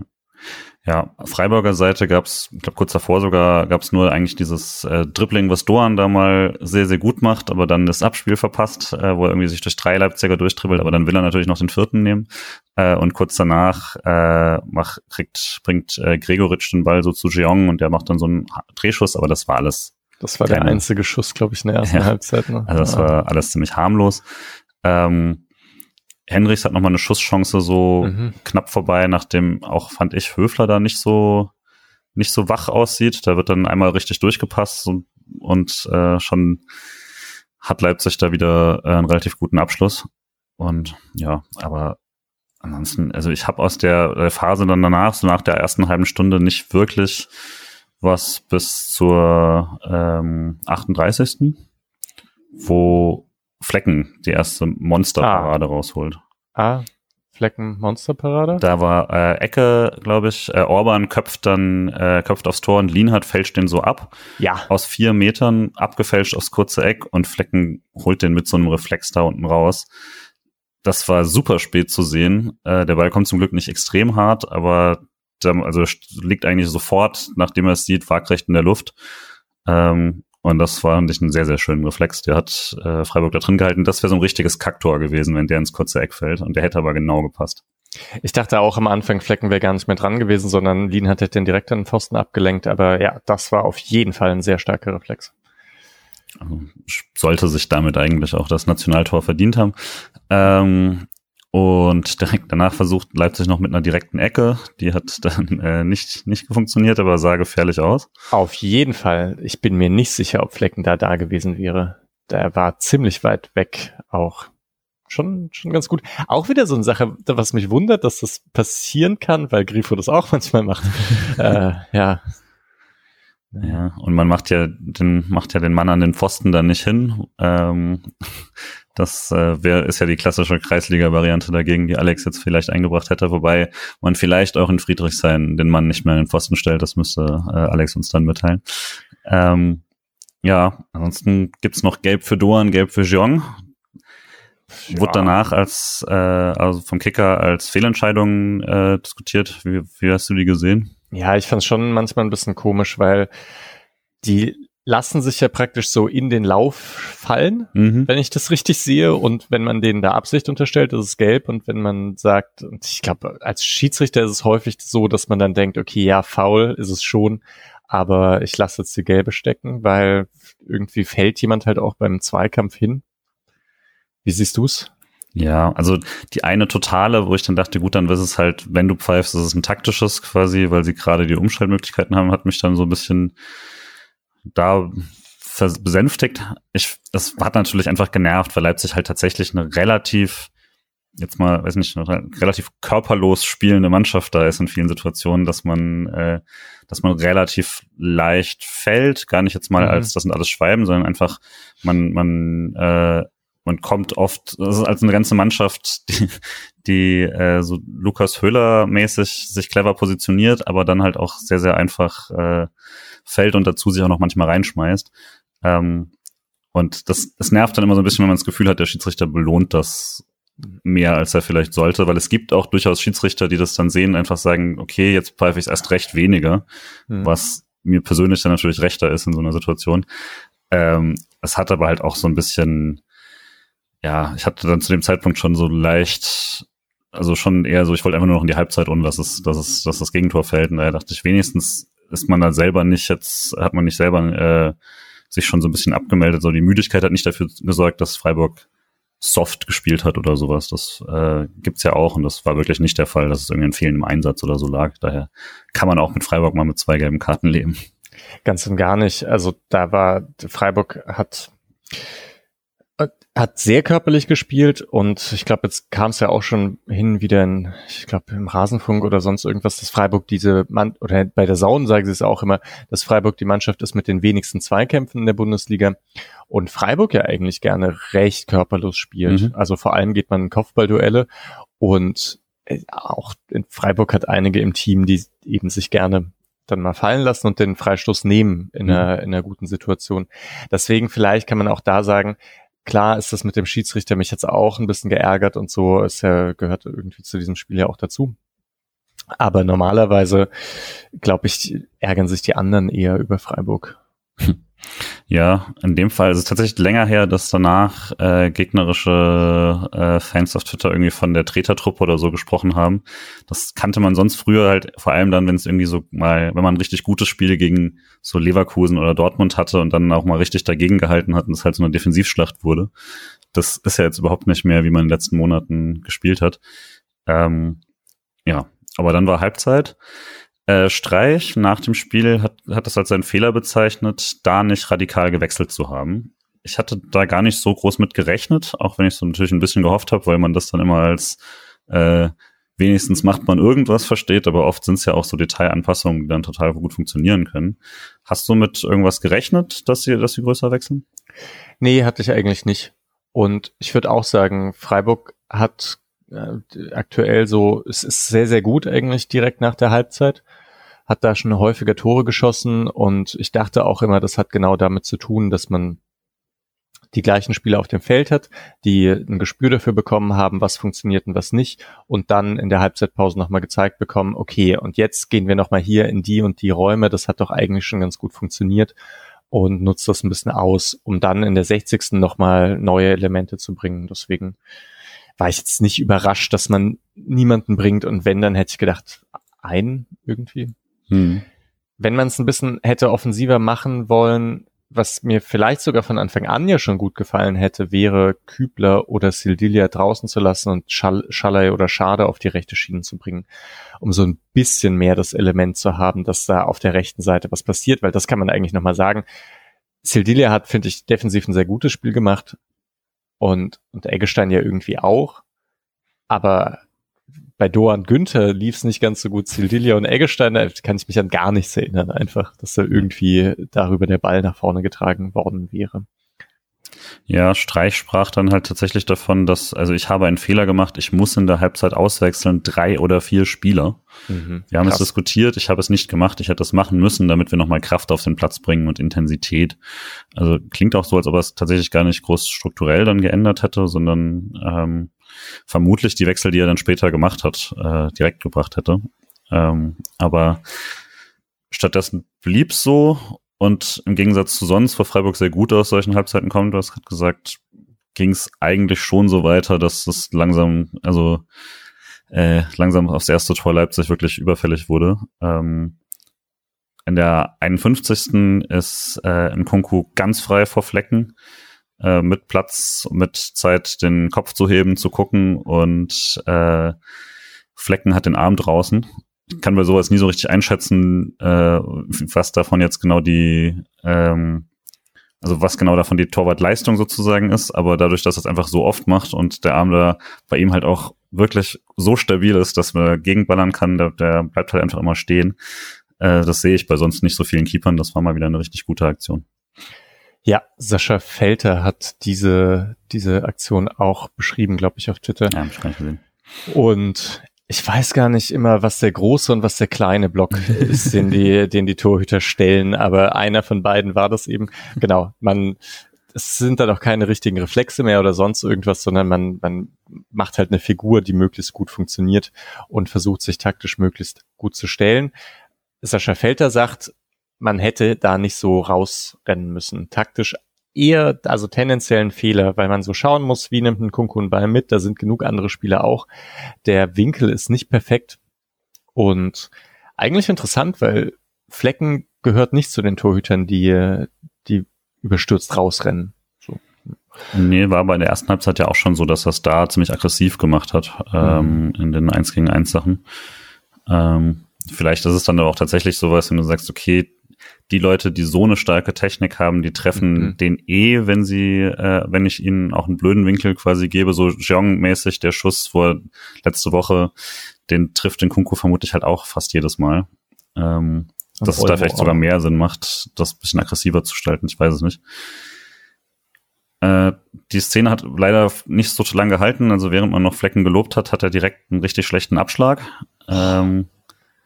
Speaker 2: Freiburger Seite gab's, ich glaube kurz davor sogar, gab's nur eigentlich dieses äh, Dribbling, was Doan da mal sehr, sehr gut macht, aber dann das Abspiel verpasst, äh, wo er irgendwie sich durch drei Leipziger durchtribbelt, aber dann will er natürlich noch den vierten nehmen. Äh, und kurz danach äh, macht, kriegt, bringt äh, Gregoritsch den Ball so zu Jeong und der macht dann so einen Drehschuss, aber das war alles
Speaker 3: das war Keine. der einzige Schuss, glaube ich, in der ersten ja. Halbzeit. Ne?
Speaker 2: Also das war alles ziemlich harmlos. Ähm, Henrichs hat nochmal eine Schusschance so mhm. knapp vorbei, nachdem auch, fand ich, Höfler da nicht so nicht so wach aussieht. Da wird dann einmal richtig durchgepasst und, und äh, schon hat Leipzig da wieder äh, einen relativ guten Abschluss. Und ja, aber ansonsten, also ich habe aus der Phase dann danach, so nach der ersten halben Stunde, nicht wirklich was bis zur ähm, 38. wo Flecken die erste Monsterparade ah. rausholt.
Speaker 3: Ah, Flecken Monsterparade?
Speaker 2: Da war äh, Ecke, glaube ich, äh, Orban köpft dann, äh, köpft aufs Tor und Lienhardt fälscht den so ab.
Speaker 3: Ja.
Speaker 2: Aus vier Metern, abgefälscht aufs kurze Eck und Flecken holt den mit so einem Reflex da unten raus. Das war super spät zu sehen. Äh, der Ball kommt zum Glück nicht extrem hart, aber also liegt eigentlich sofort, nachdem er es sieht, waagrecht in der Luft. Ähm, und das war eigentlich ein sehr, sehr schöner Reflex. Der hat äh, Freiburg da drin gehalten. Das wäre so ein richtiges Kacktor gewesen, wenn der ins kurze Eck fällt. Und der hätte aber genau gepasst.
Speaker 3: Ich dachte auch am Anfang, Flecken wäre gar nicht mehr dran gewesen, sondern Lien hat den direkt an den Pfosten abgelenkt. Aber ja, das war auf jeden Fall ein sehr starker Reflex.
Speaker 2: Also, sollte sich damit eigentlich auch das Nationaltor verdient haben. Ähm, und direkt danach versucht Leipzig noch mit einer direkten Ecke. Die hat dann äh, nicht, nicht funktioniert, aber sah gefährlich aus.
Speaker 3: Auf jeden Fall. Ich bin mir nicht sicher, ob Flecken da da gewesen wäre. Der war ziemlich weit weg auch. Schon, schon ganz gut. Auch wieder so eine Sache, was mich wundert, dass das passieren kann, weil Grifo das auch (laughs) manchmal macht. äh, ja,
Speaker 2: ja, und man macht ja den, macht ja den Mann an den Pfosten dann nicht hin. Ähm, (laughs) das äh, wär, ist ja die klassische Kreisliga-Variante dagegen, die Alex jetzt vielleicht eingebracht hätte, wobei man vielleicht auch in Friedrichshain den Mann nicht mehr in den Pfosten stellt. Das müsste äh, Alex uns dann mitteilen. Ähm, ja, ansonsten gibt's noch Gelb für Doan, Gelb für Jeong. Ja. Wurde danach als äh, also vom Kicker als Fehlentscheidung äh, diskutiert. Wie, wie hast du die gesehen?
Speaker 3: Ja, ich fand schon manchmal ein bisschen komisch, weil die lassen sich ja praktisch so in den Lauf fallen, mhm. wenn ich das richtig sehe. Und wenn man denen da Absicht unterstellt, ist es gelb. Und wenn man sagt, und ich glaube, als Schiedsrichter ist es häufig so, dass man dann denkt, okay, ja, faul ist es schon, aber ich lasse jetzt die gelbe stecken, weil irgendwie fällt jemand halt auch beim Zweikampf hin. Wie siehst du's?
Speaker 2: Ja, also die eine totale, wo ich dann dachte, gut, dann ist es halt, wenn du pfeifst, ist es ein taktisches quasi, weil sie gerade die Umschaltmöglichkeiten haben, hat mich dann so ein bisschen da besänftigt. Ich, es hat natürlich einfach genervt, weil Leipzig halt tatsächlich eine relativ, jetzt mal, weiß nicht, relativ körperlos spielende Mannschaft da ist in vielen Situationen, dass man, äh, dass man relativ leicht fällt, gar nicht jetzt mal mhm. als das sind alles Schweiben, sondern einfach man, man, äh, man kommt oft, das ist als eine ganze Mannschaft, die, die äh, so Lukas Höhler mäßig sich clever positioniert, aber dann halt auch sehr, sehr einfach äh, fällt und dazu sich auch noch manchmal reinschmeißt. Ähm, und das, das nervt dann immer so ein bisschen, wenn man das Gefühl hat, der Schiedsrichter belohnt das mehr, als er vielleicht sollte, weil es gibt auch durchaus Schiedsrichter, die das dann sehen, einfach sagen, okay, jetzt pfeife ich es erst recht weniger, mhm. was mir persönlich dann natürlich rechter ist in so einer Situation. Ähm, es hat aber halt auch so ein bisschen, ja, ich hatte dann zu dem Zeitpunkt schon so leicht, also schon eher so, ich wollte einfach nur noch in die Halbzeit und dass es, dass es, dass das Gegentor fällt. Und daher dachte ich, wenigstens ist man da selber nicht jetzt, hat man nicht selber äh, sich schon so ein bisschen abgemeldet. So die Müdigkeit hat nicht dafür gesorgt, dass Freiburg soft gespielt hat oder sowas. Das äh, gibt's ja auch und das war wirklich nicht der Fall, dass es irgendwie ein fehlendem Einsatz oder so lag. Daher kann man auch mit Freiburg mal mit zwei gelben Karten leben.
Speaker 3: Ganz und gar nicht. Also da war Freiburg hat hat sehr körperlich gespielt und ich glaube, jetzt kam es ja auch schon hin wieder in, ich glaube, im Rasenfunk oder sonst irgendwas, dass Freiburg diese Mann oder bei der Sauen sagen sie es auch immer, dass Freiburg die Mannschaft ist mit den wenigsten Zweikämpfen in der Bundesliga und Freiburg ja eigentlich gerne recht körperlos spielt. Mhm. Also vor allem geht man in Kopfballduelle und äh, auch in Freiburg hat einige im Team, die eben sich gerne dann mal fallen lassen und den Freistoß nehmen in, mhm. einer, in einer guten Situation. Deswegen vielleicht kann man auch da sagen, Klar ist das mit dem Schiedsrichter mich jetzt auch ein bisschen geärgert und so. Es ja, gehört irgendwie zu diesem Spiel ja auch dazu. Aber normalerweise, glaube ich, ärgern sich die anderen eher über Freiburg.
Speaker 2: Ja, in dem Fall ist es tatsächlich länger her, dass danach äh, gegnerische äh, Fans auf Twitter irgendwie von der Tretertruppe oder so gesprochen haben. Das kannte man sonst früher halt, vor allem dann, wenn es irgendwie so mal, wenn man ein richtig gutes Spiel gegen so Leverkusen oder Dortmund hatte und dann auch mal richtig dagegen gehalten hat und es halt so eine Defensivschlacht wurde. Das ist ja jetzt überhaupt nicht mehr, wie man in den letzten Monaten gespielt hat. Ähm, ja, aber dann war Halbzeit. Äh, Streich nach dem Spiel hat, hat das als seinen Fehler bezeichnet, da nicht radikal gewechselt zu haben. Ich hatte da gar nicht so groß mit gerechnet, auch wenn ich so natürlich ein bisschen gehofft habe, weil man das dann immer als äh, wenigstens macht man irgendwas versteht, aber oft sind es ja auch so Detailanpassungen, die dann total gut funktionieren können. Hast du mit irgendwas gerechnet, dass sie, dass sie größer wechseln?
Speaker 3: Nee, hatte ich eigentlich nicht. Und ich würde auch sagen, Freiburg hat aktuell so, es ist sehr, sehr gut eigentlich direkt nach der Halbzeit hat da schon häufiger Tore geschossen und ich dachte auch immer, das hat genau damit zu tun, dass man die gleichen Spieler auf dem Feld hat, die ein Gespür dafür bekommen haben, was funktioniert und was nicht und dann in der Halbzeitpause nochmal gezeigt bekommen, okay, und jetzt gehen wir nochmal hier in die und die Räume, das hat doch eigentlich schon ganz gut funktioniert und nutzt das ein bisschen aus, um dann in der 60. nochmal neue Elemente zu bringen. Deswegen war ich jetzt nicht überrascht, dass man niemanden bringt und wenn, dann hätte ich gedacht, einen irgendwie. Hm. Wenn man es ein bisschen hätte offensiver machen wollen, was mir vielleicht sogar von Anfang an ja schon gut gefallen hätte, wäre Kübler oder Sildilia draußen zu lassen und Schall, Schallei oder Schade auf die rechte Schiene zu bringen, um so ein bisschen mehr das Element zu haben, dass da auf der rechten Seite was passiert, weil das kann man eigentlich nochmal sagen. Sildilia hat, finde ich, defensiv ein sehr gutes Spiel gemacht und, und Eggestein ja irgendwie auch, aber bei Doan Günther lief es nicht ganz so gut. Sildilia und Eggestein, da kann ich mich an gar nichts erinnern, einfach, dass da irgendwie darüber der Ball nach vorne getragen worden wäre.
Speaker 2: Ja, Streich sprach dann halt tatsächlich davon, dass, also ich habe einen Fehler gemacht, ich muss in der Halbzeit auswechseln, drei oder vier Spieler. Mhm, wir haben krass. es diskutiert, ich habe es nicht gemacht, ich hätte das machen müssen, damit wir nochmal Kraft auf den Platz bringen und Intensität. Also klingt auch so, als ob er es tatsächlich gar nicht groß strukturell dann geändert hätte, sondern ähm, vermutlich die Wechsel, die er dann später gemacht hat, äh, direkt gebracht hätte. Ähm, aber stattdessen blieb so und im Gegensatz zu sonst, wo Freiburg sehr gut aus solchen Halbzeiten kommt, du hast gerade gesagt, ging es eigentlich schon so weiter, dass es langsam, also äh, langsam aufs erste Tor Leipzig wirklich überfällig wurde. Ähm, in der 51. ist äh, Nkunku ganz frei vor Flecken äh, mit Platz, mit Zeit, den Kopf zu heben, zu gucken und äh, Flecken hat den Arm draußen. Ich kann bei sowas nie so richtig einschätzen, äh, was davon jetzt genau die, ähm, also was genau davon die Torwartleistung sozusagen ist, aber dadurch, dass er es einfach so oft macht und der Arm da bei ihm halt auch wirklich so stabil ist, dass man gegenballern kann, der, der bleibt halt einfach immer stehen. Äh, das sehe ich bei sonst nicht so vielen Keepern. Das war mal wieder eine richtig gute Aktion.
Speaker 3: Ja, Sascha Felter hat diese, diese Aktion auch beschrieben, glaube ich, auf Twitter. Ja, ich gesehen. Und ich weiß gar nicht immer, was der große und was der kleine Block (laughs) ist, den die, den die Torhüter stellen, aber einer von beiden war das eben. Genau, man, es sind dann auch keine richtigen Reflexe mehr oder sonst irgendwas, sondern man, man macht halt eine Figur, die möglichst gut funktioniert und versucht sich taktisch möglichst gut zu stellen. Sascha Felter sagt, man hätte da nicht so rausrennen müssen. Taktisch eher, also tendenziell ein Fehler, weil man so schauen muss, wie nimmt ein Kunku einen Ball mit, da sind genug andere Spieler auch. Der Winkel ist nicht perfekt und eigentlich interessant, weil Flecken gehört nicht zu den Torhütern, die, die überstürzt rausrennen. So.
Speaker 2: Nee, war aber in der ersten Halbzeit ja auch schon so, dass das da ziemlich aggressiv gemacht hat, ähm, mhm. in den 1 gegen 1 Sachen. Ähm, vielleicht ist es dann aber auch tatsächlich sowas, wenn du sagst, okay, die Leute, die so eine starke Technik haben, die treffen mhm. den eh, wenn sie, äh, wenn ich ihnen auch einen blöden Winkel quasi gebe, so Jeong-mäßig der Schuss vor letzte Woche, den trifft den Kunku vermutlich halt auch fast jedes Mal. Ähm, dass es da vielleicht sogar mehr Sinn macht, das bisschen aggressiver zu gestalten, ich weiß es nicht. Äh, die Szene hat leider nicht so lange gehalten, also während man noch Flecken gelobt hat, hat er direkt einen richtig schlechten Abschlag. Ähm,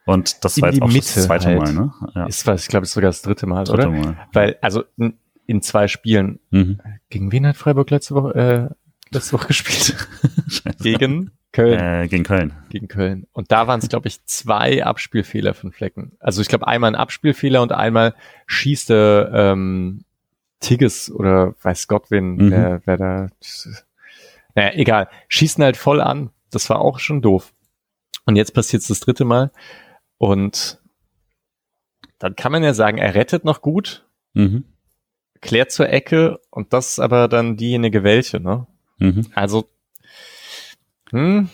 Speaker 2: und das in war jetzt auch Mitte das zweite halt. Mal, ne?
Speaker 3: Ja. Ist, ich glaube, es ist sogar das dritte Mal, dritte oder? Mal. Weil, also in, in zwei Spielen, mhm. gegen wen hat Freiburg letzte Woche, äh, letzte Woche gespielt? (laughs) gegen Köln.
Speaker 2: Äh, gegen Köln.
Speaker 3: Gegen Köln. Und da waren es, glaube ich, zwei Abspielfehler von Flecken. Also ich glaube einmal ein Abspielfehler und einmal schießt er ähm, Tigges oder weiß Gott wen, mhm. wer, wer da. Naja, egal. Schießen halt voll an. Das war auch schon doof. Und jetzt passiert es das dritte Mal. Und dann kann man ja sagen, er rettet noch gut, mhm. klärt zur Ecke und das ist aber dann diejenige welche, ne? Mhm. Also, hm,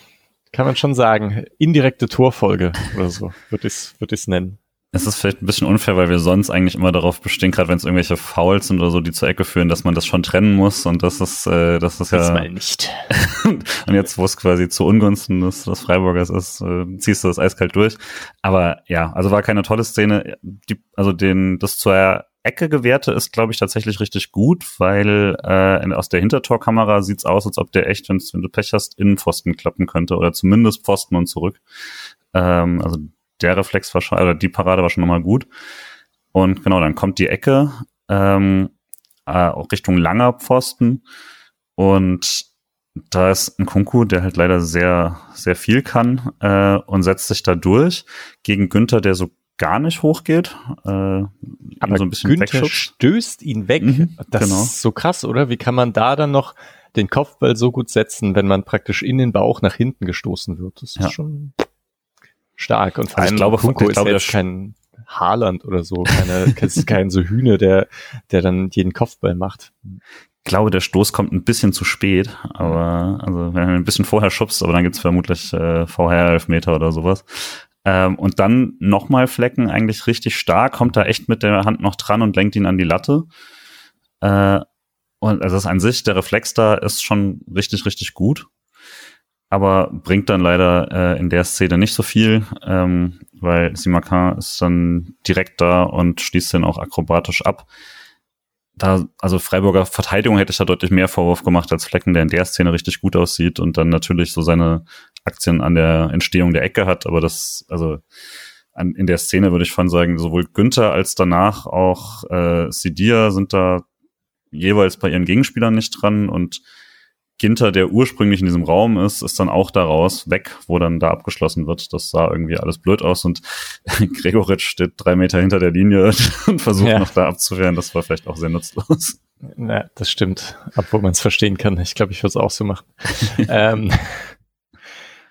Speaker 3: kann man schon sagen, indirekte Torfolge oder so, würde ich es würd ich's nennen.
Speaker 2: Es ist vielleicht ein bisschen unfair, weil wir sonst eigentlich immer darauf bestehen, gerade wenn es irgendwelche Fouls sind oder so, die zur Ecke führen, dass man das schon trennen muss und das ist, äh, das ist ja. Das
Speaker 3: mal nicht. (laughs)
Speaker 2: und jetzt, wo es quasi zu Ungunsten des, des Freiburgers ist, äh, ziehst du das eiskalt durch. Aber ja, also war keine tolle Szene. Die, also den, das zur Ecke gewährte ist, glaube ich, tatsächlich richtig gut, weil äh, aus der Hintertorkamera sieht's aus, als ob der echt, wenn du Pech hast, in Pfosten klappen könnte oder zumindest Pfosten und zurück. Ähm, also der Reflex war schon, oder die Parade war schon nochmal gut. Und genau, dann kommt die Ecke ähm, äh, Richtung langer Pfosten und da ist ein Kunku, der halt leider sehr, sehr viel kann äh, und setzt sich da durch gegen Günther, der so gar nicht hochgeht. Äh,
Speaker 3: Aber so ein bisschen Günther stößt ihn weg. Mhm, das genau. ist so krass, oder? Wie kann man da dann noch den Kopfball so gut setzen, wenn man praktisch in den Bauch nach hinten gestoßen wird? Das ist ja. schon stark. Und vor also ich glaube, Kunko ich glaube, ist jetzt kein Haaland oder so, keine, (laughs) kein so Hühne, der, der dann jeden Kopfball macht.
Speaker 2: Ich glaube, der Stoß kommt ein bisschen zu spät, aber also wenn er ein bisschen vorher schubst, aber dann gibt's vermutlich äh, vorher Elfmeter oder sowas. Ähm, und dann nochmal Flecken, eigentlich richtig stark, kommt da echt mit der Hand noch dran und lenkt ihn an die Latte. Äh, und also das an sich, der Reflex da ist schon richtig, richtig gut aber bringt dann leider äh, in der Szene nicht so viel, ähm, weil Simakan ist dann direkt da und schließt den auch akrobatisch ab. Da, also Freiburger Verteidigung hätte ich da deutlich mehr Vorwurf gemacht als Flecken, der in der Szene richtig gut aussieht und dann natürlich so seine Aktien an der Entstehung der Ecke hat, aber das, also an, in der Szene würde ich von sagen, sowohl Günther als danach auch äh, Sidia sind da jeweils bei ihren Gegenspielern nicht dran und Ginter, der ursprünglich in diesem Raum ist, ist dann auch daraus weg, wo dann da abgeschlossen wird. Das sah irgendwie alles blöd aus und (laughs) Gregoritsch steht drei Meter hinter der Linie (laughs) und versucht ja. noch da abzuwehren. Das war vielleicht auch sehr nutzlos.
Speaker 3: Na, das stimmt, obwohl man es verstehen kann. Ich glaube, ich würde es auch so machen. (laughs) ähm,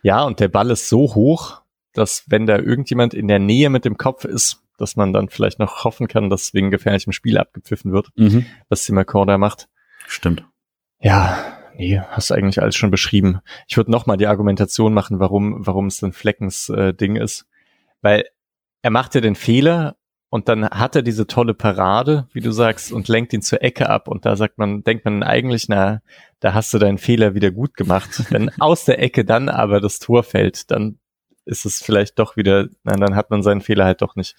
Speaker 3: ja, und der Ball ist so hoch, dass wenn da irgendjemand in der Nähe mit dem Kopf ist, dass man dann vielleicht noch hoffen kann, dass wegen gefährlichem Spiel abgepfiffen wird, mhm. was Simakor da macht.
Speaker 2: Stimmt.
Speaker 3: Ja, Nee, hast du eigentlich alles schon beschrieben. Ich würde nochmal die Argumentation machen, warum, warum es ein Fleckens äh, Ding ist. Weil er macht ja den Fehler und dann hat er diese tolle Parade, wie du sagst, und lenkt ihn zur Ecke ab. Und da sagt man, denkt man eigentlich, na, da hast du deinen Fehler wieder gut gemacht. Wenn (laughs) aus der Ecke dann aber das Tor fällt, dann ist es vielleicht doch wieder, na, dann hat man seinen Fehler halt doch nicht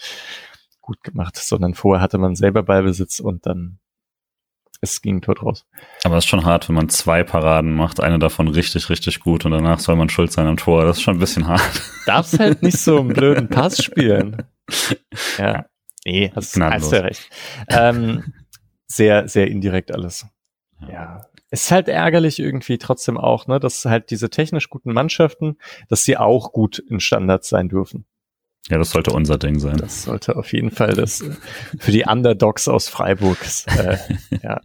Speaker 3: gut gemacht, sondern vorher hatte man selber Ballbesitz und dann es ging tot raus.
Speaker 2: Aber es ist schon hart, wenn man zwei Paraden macht, eine davon richtig, richtig gut und danach soll man schuld sein am Tor. Das ist schon ein bisschen hart.
Speaker 3: Darfst halt nicht so einen (laughs) blöden Pass spielen. Ja. Nee, hast, hast du recht. Ähm, sehr, sehr indirekt alles. Ja. Es ist halt ärgerlich irgendwie trotzdem auch, ne, dass halt diese technisch guten Mannschaften, dass sie auch gut in Standards sein dürfen.
Speaker 2: Ja, das sollte unser Ding sein.
Speaker 3: Das sollte auf jeden Fall das äh, für die Underdogs aus Freiburg. Äh, (laughs) ja.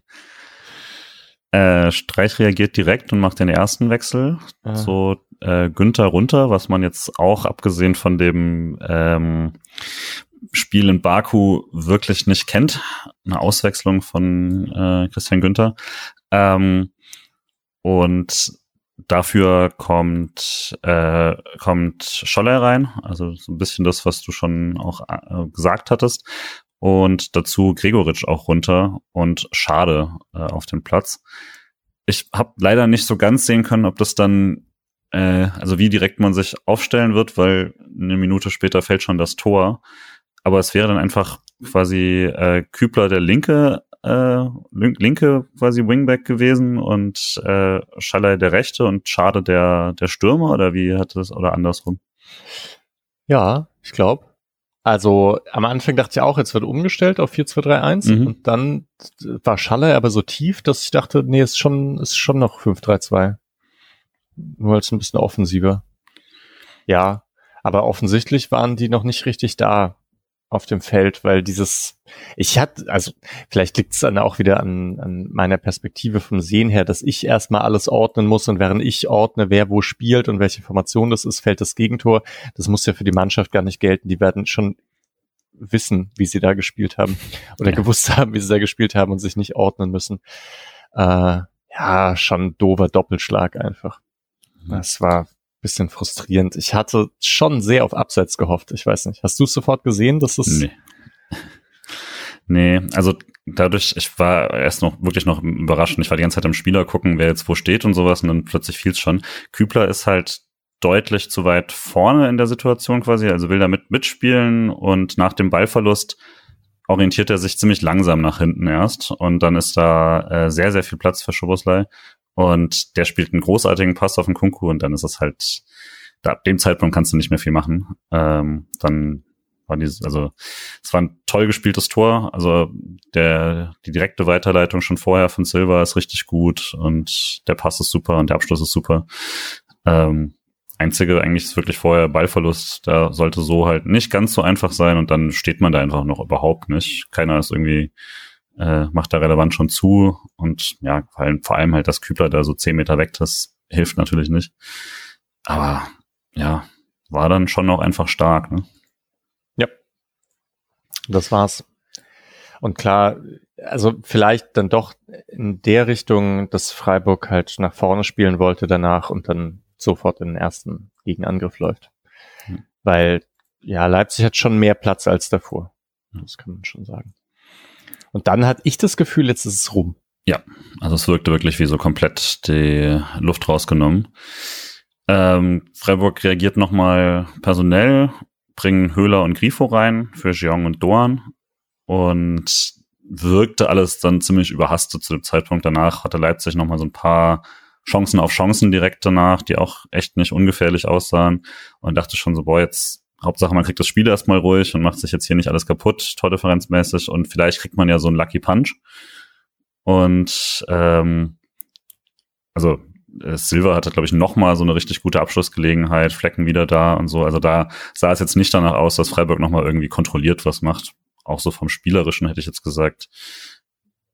Speaker 2: Äh, Streich reagiert direkt und macht den ersten Wechsel. Ah. So äh, Günther runter, was man jetzt auch abgesehen von dem ähm, Spiel in Baku wirklich nicht kennt. Eine Auswechslung von äh, Christian Günther. Ähm, und Dafür kommt, äh, kommt Scholler rein, also so ein bisschen das, was du schon auch äh, gesagt hattest. und dazu Gregoritsch auch runter und Schade äh, auf den Platz. Ich habe leider nicht so ganz sehen können, ob das dann, äh, also wie direkt man sich aufstellen wird, weil eine Minute später fällt schon das Tor. Aber es wäre dann einfach quasi äh, Kübler der linke, äh, linke quasi Wingback gewesen und äh, Schaller der rechte und Schade der, der Stürmer oder wie hat das, oder andersrum?
Speaker 3: Ja, ich glaube. Also am Anfang dachte ich auch, jetzt wird umgestellt auf 4-2-3-1 mhm. und dann war Schaller aber so tief, dass ich dachte, nee, ist schon, ist schon noch 5-3-2. Nur als ein bisschen offensiver. Ja, aber offensichtlich waren die noch nicht richtig da auf dem Feld, weil dieses, ich hatte, also vielleicht liegt es dann auch wieder an, an meiner Perspektive vom Sehen her, dass ich erstmal alles ordnen muss und während ich ordne, wer wo spielt und welche Formation das ist, fällt das Gegentor. Das muss ja für die Mannschaft gar nicht gelten. Die werden schon wissen, wie sie da gespielt haben (laughs) oder ja. gewusst haben, wie sie da gespielt haben und sich nicht ordnen müssen. Äh, ja, schon dober Doppelschlag einfach. Mhm. Das war bisschen frustrierend. Ich hatte schon sehr auf Abseits gehofft. Ich weiß nicht. Hast du es sofort gesehen, dass es.
Speaker 2: Nee. (laughs) nee, also dadurch, ich war erst noch wirklich noch überrascht. Ich war die ganze Zeit am Spieler gucken, wer jetzt wo steht und sowas und dann plötzlich fiel es schon. Kübler ist halt deutlich zu weit vorne in der Situation quasi, also will damit mitspielen und nach dem Ballverlust orientiert er sich ziemlich langsam nach hinten erst und dann ist da äh, sehr, sehr viel Platz für Schoboslei und der spielt einen großartigen Pass auf den Kunku und dann ist es halt, da, ab dem Zeitpunkt kannst du nicht mehr viel machen. Ähm, dann war dieses, also es war ein toll gespieltes Tor. Also der, die direkte Weiterleitung schon vorher von Silva ist richtig gut und der Pass ist super und der Abschluss ist super. Ähm, einzige eigentlich ist wirklich vorher Ballverlust. Da sollte so halt nicht ganz so einfach sein und dann steht man da einfach noch überhaupt nicht. Keiner ist irgendwie äh, macht da relevant schon zu und ja, vor allem, vor allem halt das Kübler da so zehn Meter weg, das hilft natürlich nicht. Aber ja, war dann schon noch einfach stark, ne?
Speaker 3: Ja. Das war's. Und klar, also vielleicht dann doch in der Richtung, dass Freiburg halt nach vorne spielen wollte danach und dann sofort in den ersten Gegenangriff läuft. Weil ja, Leipzig hat schon mehr Platz als davor. Das kann man schon sagen. Und dann hatte ich das Gefühl, jetzt ist es rum.
Speaker 2: Ja, also es wirkte wirklich wie so komplett die Luft rausgenommen. Ähm, Freiburg reagiert nochmal personell, bringen Höhler und Grifo rein für Jeong und Doan und wirkte alles dann ziemlich überhastet zu dem Zeitpunkt. Danach hatte Leipzig nochmal so ein paar Chancen auf Chancen direkt danach, die auch echt nicht ungefährlich aussahen und dachte schon so, boah, jetzt Hauptsache, man kriegt das Spiel erstmal ruhig und macht sich jetzt hier nicht alles kaputt, tordifferenzmäßig und vielleicht kriegt man ja so einen Lucky Punch. Und ähm, also äh, Silver hatte, glaube ich, noch mal so eine richtig gute Abschlussgelegenheit, Flecken wieder da und so. Also da sah es jetzt nicht danach aus, dass Freiburg noch mal irgendwie kontrolliert was macht. Auch so vom Spielerischen hätte ich jetzt gesagt,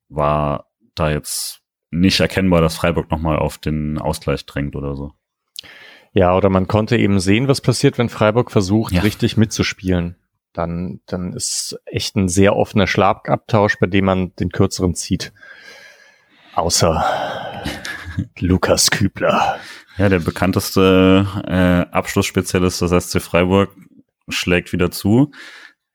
Speaker 2: war da jetzt nicht erkennbar, dass Freiburg noch mal auf den Ausgleich drängt oder so.
Speaker 3: Ja, oder man konnte eben sehen, was passiert, wenn Freiburg versucht, ja. richtig mitzuspielen. Dann, dann ist echt ein sehr offener Schlagabtausch, bei dem man den kürzeren zieht. Außer (laughs) Lukas Kübler.
Speaker 2: Ja, der bekannteste äh, Abschlussspezialist des SC Freiburg schlägt wieder zu.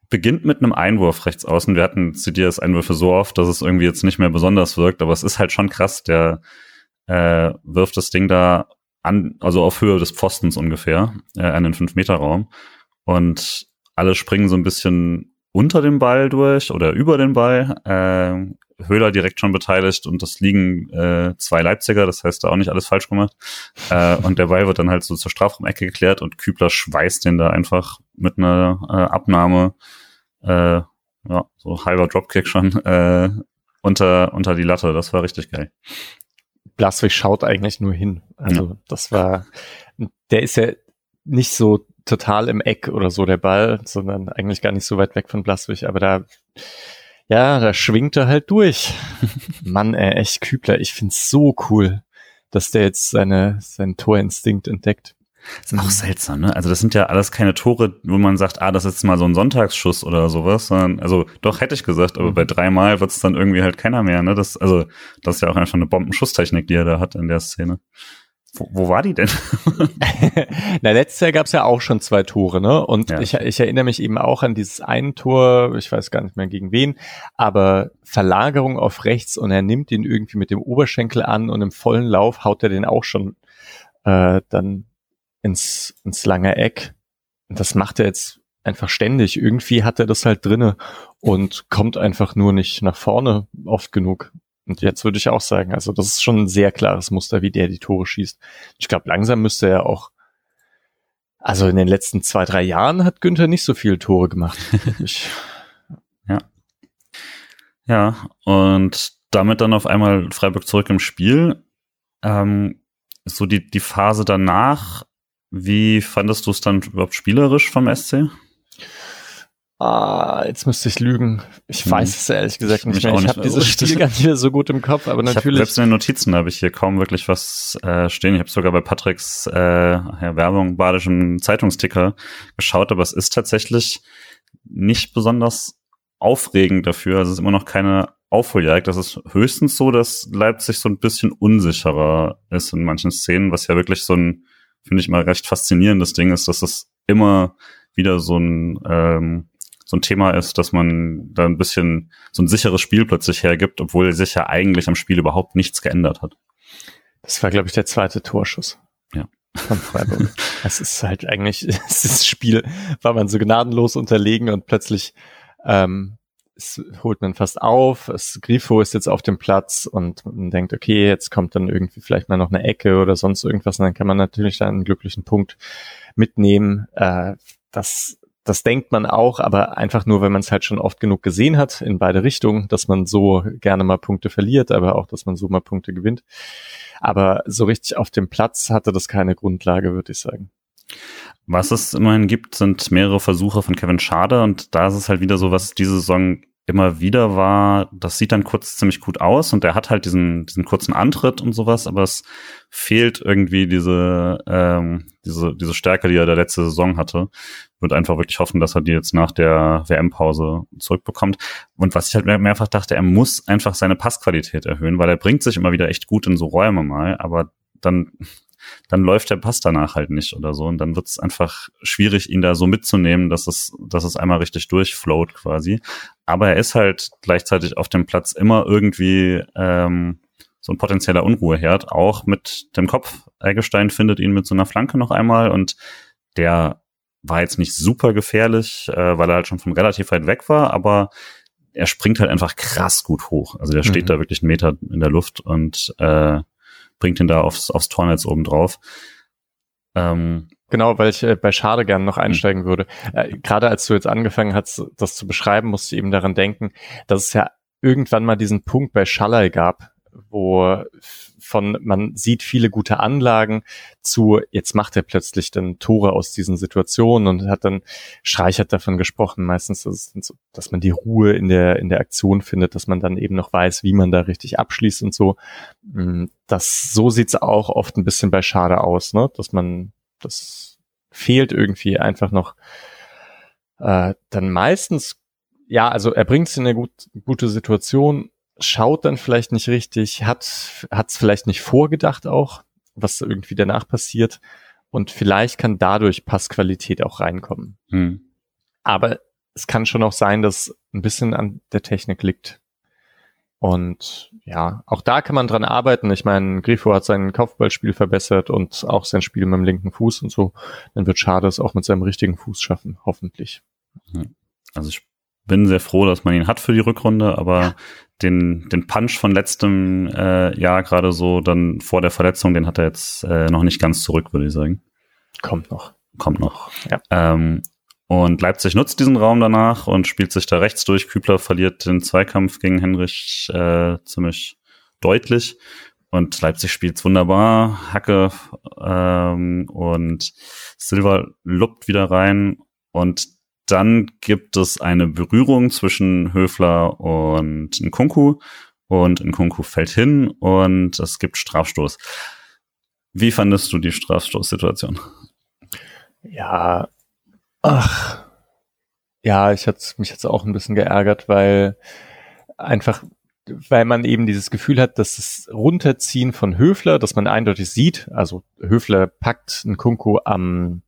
Speaker 2: Beginnt mit einem Einwurf rechts außen. Wir hatten CDS Einwürfe so oft, dass es irgendwie jetzt nicht mehr besonders wirkt, aber es ist halt schon krass. Der äh, wirft das Ding da an, also auf Höhe des Pfostens ungefähr, äh, an den 5-Meter-Raum. Und alle springen so ein bisschen unter dem Ball durch oder über den Ball. Äh, Höhler direkt schon beteiligt und das liegen äh, zwei Leipziger, das heißt da auch nicht alles falsch gemacht. Äh, und der Ball wird dann halt so zur Strafraumecke geklärt und Kübler schweißt den da einfach mit einer äh, Abnahme, äh, ja, so halber Dropkick schon, äh, unter, unter die Latte. Das war richtig geil.
Speaker 3: Blaswig schaut eigentlich nur hin. Also ja. das war, der ist ja nicht so total im Eck oder so der Ball, sondern eigentlich gar nicht so weit weg von Blaswig, aber da, ja, da schwingt er halt durch. (laughs) Mann, ey, echt Kübler, ich find's so cool, dass der jetzt seine, seinen Torinstinkt entdeckt.
Speaker 2: Das ist auch seltsam, ne? Also das sind ja alles keine Tore, wo man sagt, ah, das ist jetzt mal so ein Sonntagsschuss oder sowas, sondern, also doch hätte ich gesagt, aber mhm. bei dreimal wird es dann irgendwie halt keiner mehr, ne? Das, also, das ist ja auch einfach eine Bombenschusstechnik, die er da hat in der Szene. Wo, wo war die denn? (laughs)
Speaker 3: Na, letztes Jahr gab es ja auch schon zwei Tore, ne? Und
Speaker 2: Ja.
Speaker 3: ich, ich erinnere mich eben auch an dieses ein Tor, ich weiß gar nicht mehr gegen wen, aber Verlagerung auf rechts und er nimmt ihn irgendwie mit dem Oberschenkel an und im vollen Lauf haut er den auch schon äh, dann ins, ins lange Eck. Und das macht er jetzt einfach ständig. Irgendwie hat er das halt drinne und kommt einfach nur nicht nach vorne oft genug. Und jetzt würde ich auch sagen, also das ist schon ein sehr klares Muster, wie der die Tore schießt. Ich glaube, langsam müsste er auch, also in den letzten zwei, drei Jahren hat Günther nicht so viele Tore gemacht. (laughs) Ich,
Speaker 2: Ja, und damit dann auf einmal Freiburg zurück im Spiel. Ähm, so die, die Phase danach, wie fandest du es dann überhaupt spielerisch vom SC?
Speaker 3: ah, jetzt müsste ich lügen. Ich
Speaker 2: Hm.
Speaker 3: weiß es ehrlich gesagt
Speaker 2: Ich
Speaker 3: nicht mehr.
Speaker 2: auch
Speaker 3: Ich
Speaker 2: nicht
Speaker 3: habe dieses. Spiel (laughs) gar nicht mehr so gut im Kopf, aber
Speaker 2: Ich hab,
Speaker 3: natürlich.
Speaker 2: selbst in den Notizen habe ich hier kaum wirklich was äh, stehen. Ich habe sogar bei Patricks äh, Werbung badischen Zeitungsticker geschaut, aber es ist tatsächlich nicht besonders aufregend dafür. Also es ist immer noch keine Aufholjagd. Das ist höchstens so, dass Leipzig so ein bisschen unsicherer ist in manchen Szenen, was ja wirklich so ein, finde ich mal recht faszinierendes Ding ist, dass es immer wieder so ein ähm, so ein Thema ist, dass man da ein bisschen so ein sicheres Spiel plötzlich hergibt, obwohl sich ja eigentlich am Spiel überhaupt nichts geändert hat.
Speaker 3: Das war, glaube ich, der zweite Torschuss.
Speaker 2: Ja.
Speaker 3: Von Freiburg. (laughs) Es ist halt eigentlich, (laughs) das Spiel, war man so gnadenlos unterlegen und plötzlich ähm, es holt man fast auf. Es, Grifo ist jetzt auf dem Platz und man denkt, okay, jetzt kommt dann irgendwie vielleicht mal noch eine Ecke oder sonst irgendwas und dann kann man natürlich da einen glücklichen Punkt mitnehmen. Äh, das, das denkt man auch, aber einfach nur, wenn man es halt schon oft genug gesehen hat in beide Richtungen, dass man so gerne mal Punkte verliert, aber auch, dass man so mal Punkte gewinnt. Aber so richtig auf dem Platz hatte das keine Grundlage, würde ich sagen.
Speaker 2: Was es immerhin gibt, sind mehrere Versuche von Kevin Schade und da ist es halt wieder so, was diese Saison immer wieder war, das sieht dann kurz ziemlich gut aus und er hat halt diesen, diesen kurzen Antritt und sowas, aber es fehlt irgendwie diese, ähm, diese, diese Stärke, die er der letzte Saison hatte. Wird einfach wirklich hoffen, dass er die jetzt nach der WM-Pause zurückbekommt. Und was ich halt mehr, mehrfach dachte, er muss einfach seine Passqualität erhöhen, weil er bringt sich immer wieder echt gut in so Räume mal, aber dann dann läuft der Pass danach halt nicht oder so. Und dann wird es einfach schwierig, ihn da so mitzunehmen, dass es, dass es einmal richtig durchfloat quasi. Aber er ist halt gleichzeitig auf dem Platz immer irgendwie ähm, so ein potenzieller Unruheherd, auch mit dem Kopf. Eggestein findet ihn mit so einer Flanke noch einmal und der war jetzt nicht super gefährlich, äh, weil er halt schon von relativ weit weg war, aber er springt halt einfach krass gut hoch. Also der steht
Speaker 3: Mhm.
Speaker 2: da wirklich einen Meter in der Luft und äh, bringt ihn da aufs, aufs Tornetz oben drauf. Ähm,
Speaker 3: Genau, weil ich äh, bei Schade gerne noch einsteigen würde. Äh, Gerade als du jetzt angefangen hast, das zu beschreiben, musste ich eben daran denken, dass es ja irgendwann mal diesen Punkt bei Schallei gab, wo von man sieht viele gute Anlagen zu jetzt macht er plötzlich dann Tore aus diesen Situationen und hat dann Streich hat davon gesprochen. Meistens dass, so, dass man die Ruhe in der in der Aktion findet dass man dann eben noch weiß wie man da richtig abschließt und so. Mm, das so sieht's auch oft ein bisschen bei Schade aus ne? Dass man das fehlt irgendwie einfach noch. Äh, dann meistens ja also er bringt es in eine gut, gute Situation schaut dann vielleicht nicht richtig, hat hat's vielleicht nicht vorgedacht auch, was irgendwie danach passiert und vielleicht kann dadurch Passqualität auch reinkommen.
Speaker 2: hm.
Speaker 3: Aber es kann schon auch sein, dass ein bisschen an der Technik liegt. Und ja, auch da kann man dran arbeiten. Ich meine, Grifo hat sein Kopfballspiel verbessert und auch sein Spiel mit dem linken Fuß und so. Dann wird Schade es auch mit seinem richtigen Fuß schaffen, hoffentlich.
Speaker 2: Also ich bin sehr froh, dass man ihn hat für die Rückrunde, aber den, den Punch von letztem äh, Jahr gerade so dann vor der Verletzung, den hat er jetzt äh, noch nicht ganz zurück, würde ich sagen.
Speaker 3: Kommt noch.
Speaker 2: Kommt noch.
Speaker 3: Ja.
Speaker 2: Ähm, und Leipzig nutzt diesen Raum danach und spielt sich da rechts durch. Kübler verliert den Zweikampf gegen Henrich äh, ziemlich deutlich. Und Leipzig spielt's wunderbar. Hacke ähm, und Silva luppt wieder rein. Und dann gibt es eine Berührung zwischen Höfler und Nkunku. Und Nkunku fällt hin und es gibt Strafstoß. Wie fandest du die Strafstoßsituation?
Speaker 3: Ja, ach, ja, ich hatte mich jetzt auch ein bisschen geärgert, weil einfach weil man eben dieses Gefühl hat, dass das Runterziehen von Höfler, dass man eindeutig sieht, also Höfler packt einen Kunku am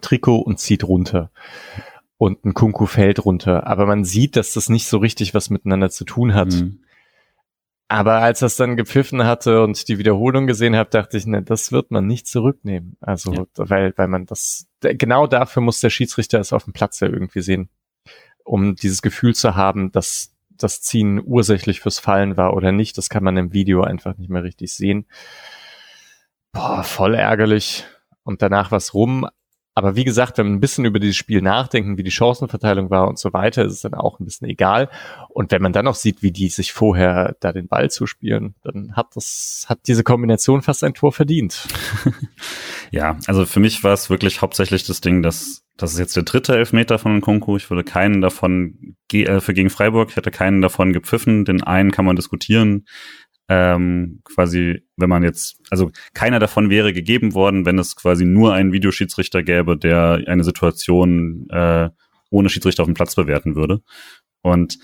Speaker 3: Trikot und zieht runter und ein Kunku fällt runter, aber man sieht, dass das nicht so richtig was miteinander zu tun hat. Mhm. Aber als das dann gepfiffen hatte und die Wiederholung gesehen habe, dachte ich, ne, das wird man nicht zurücknehmen. Also, ja. weil, weil man das, genau dafür muss der Schiedsrichter es auf dem Platz ja irgendwie sehen, um dieses Gefühl zu haben, dass das Ziehen ursächlich fürs Fallen war oder nicht. Das kann man im Video einfach nicht mehr richtig sehen. Boah, voll ärgerlich. Und danach was rum. Aber wie gesagt, wenn man ein bisschen über dieses Spiel nachdenken, wie die Chancenverteilung war und so weiter, ist es dann auch ein bisschen egal. Und wenn man dann noch sieht, wie die sich vorher da den Ball zuspielen, dann hat das, hat diese Kombination fast ein Tor verdient. (laughs)
Speaker 2: ja, also für mich war es wirklich hauptsächlich das Ding, dass das ist jetzt der dritte Elfmeter von Nkunku. Ich würde keinen davon äh, für gegen Freiburg, ich hätte keinen davon gepfiffen. Den einen kann man diskutieren ähm, quasi, wenn man jetzt, also keiner davon wäre gegeben worden, wenn es quasi nur einen Videoschiedsrichter gäbe, der eine Situation äh, ohne Schiedsrichter auf dem Platz bewerten würde. Und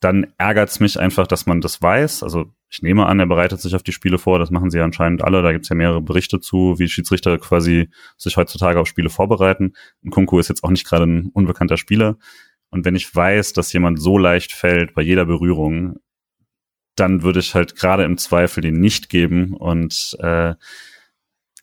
Speaker 2: dann ärgert es mich einfach, dass man das weiß. Also ich nehme an, er bereitet sich auf die Spiele vor, das machen sie ja anscheinend alle. Da gibt es ja mehrere Berichte zu, wie Schiedsrichter quasi sich heutzutage auf Spiele vorbereiten. Und Kunku ist jetzt auch nicht gerade ein unbekannter Spieler. Und wenn ich weiß, dass jemand so leicht fällt bei jeder Berührung, dann würde ich halt gerade im Zweifel den nicht geben und äh,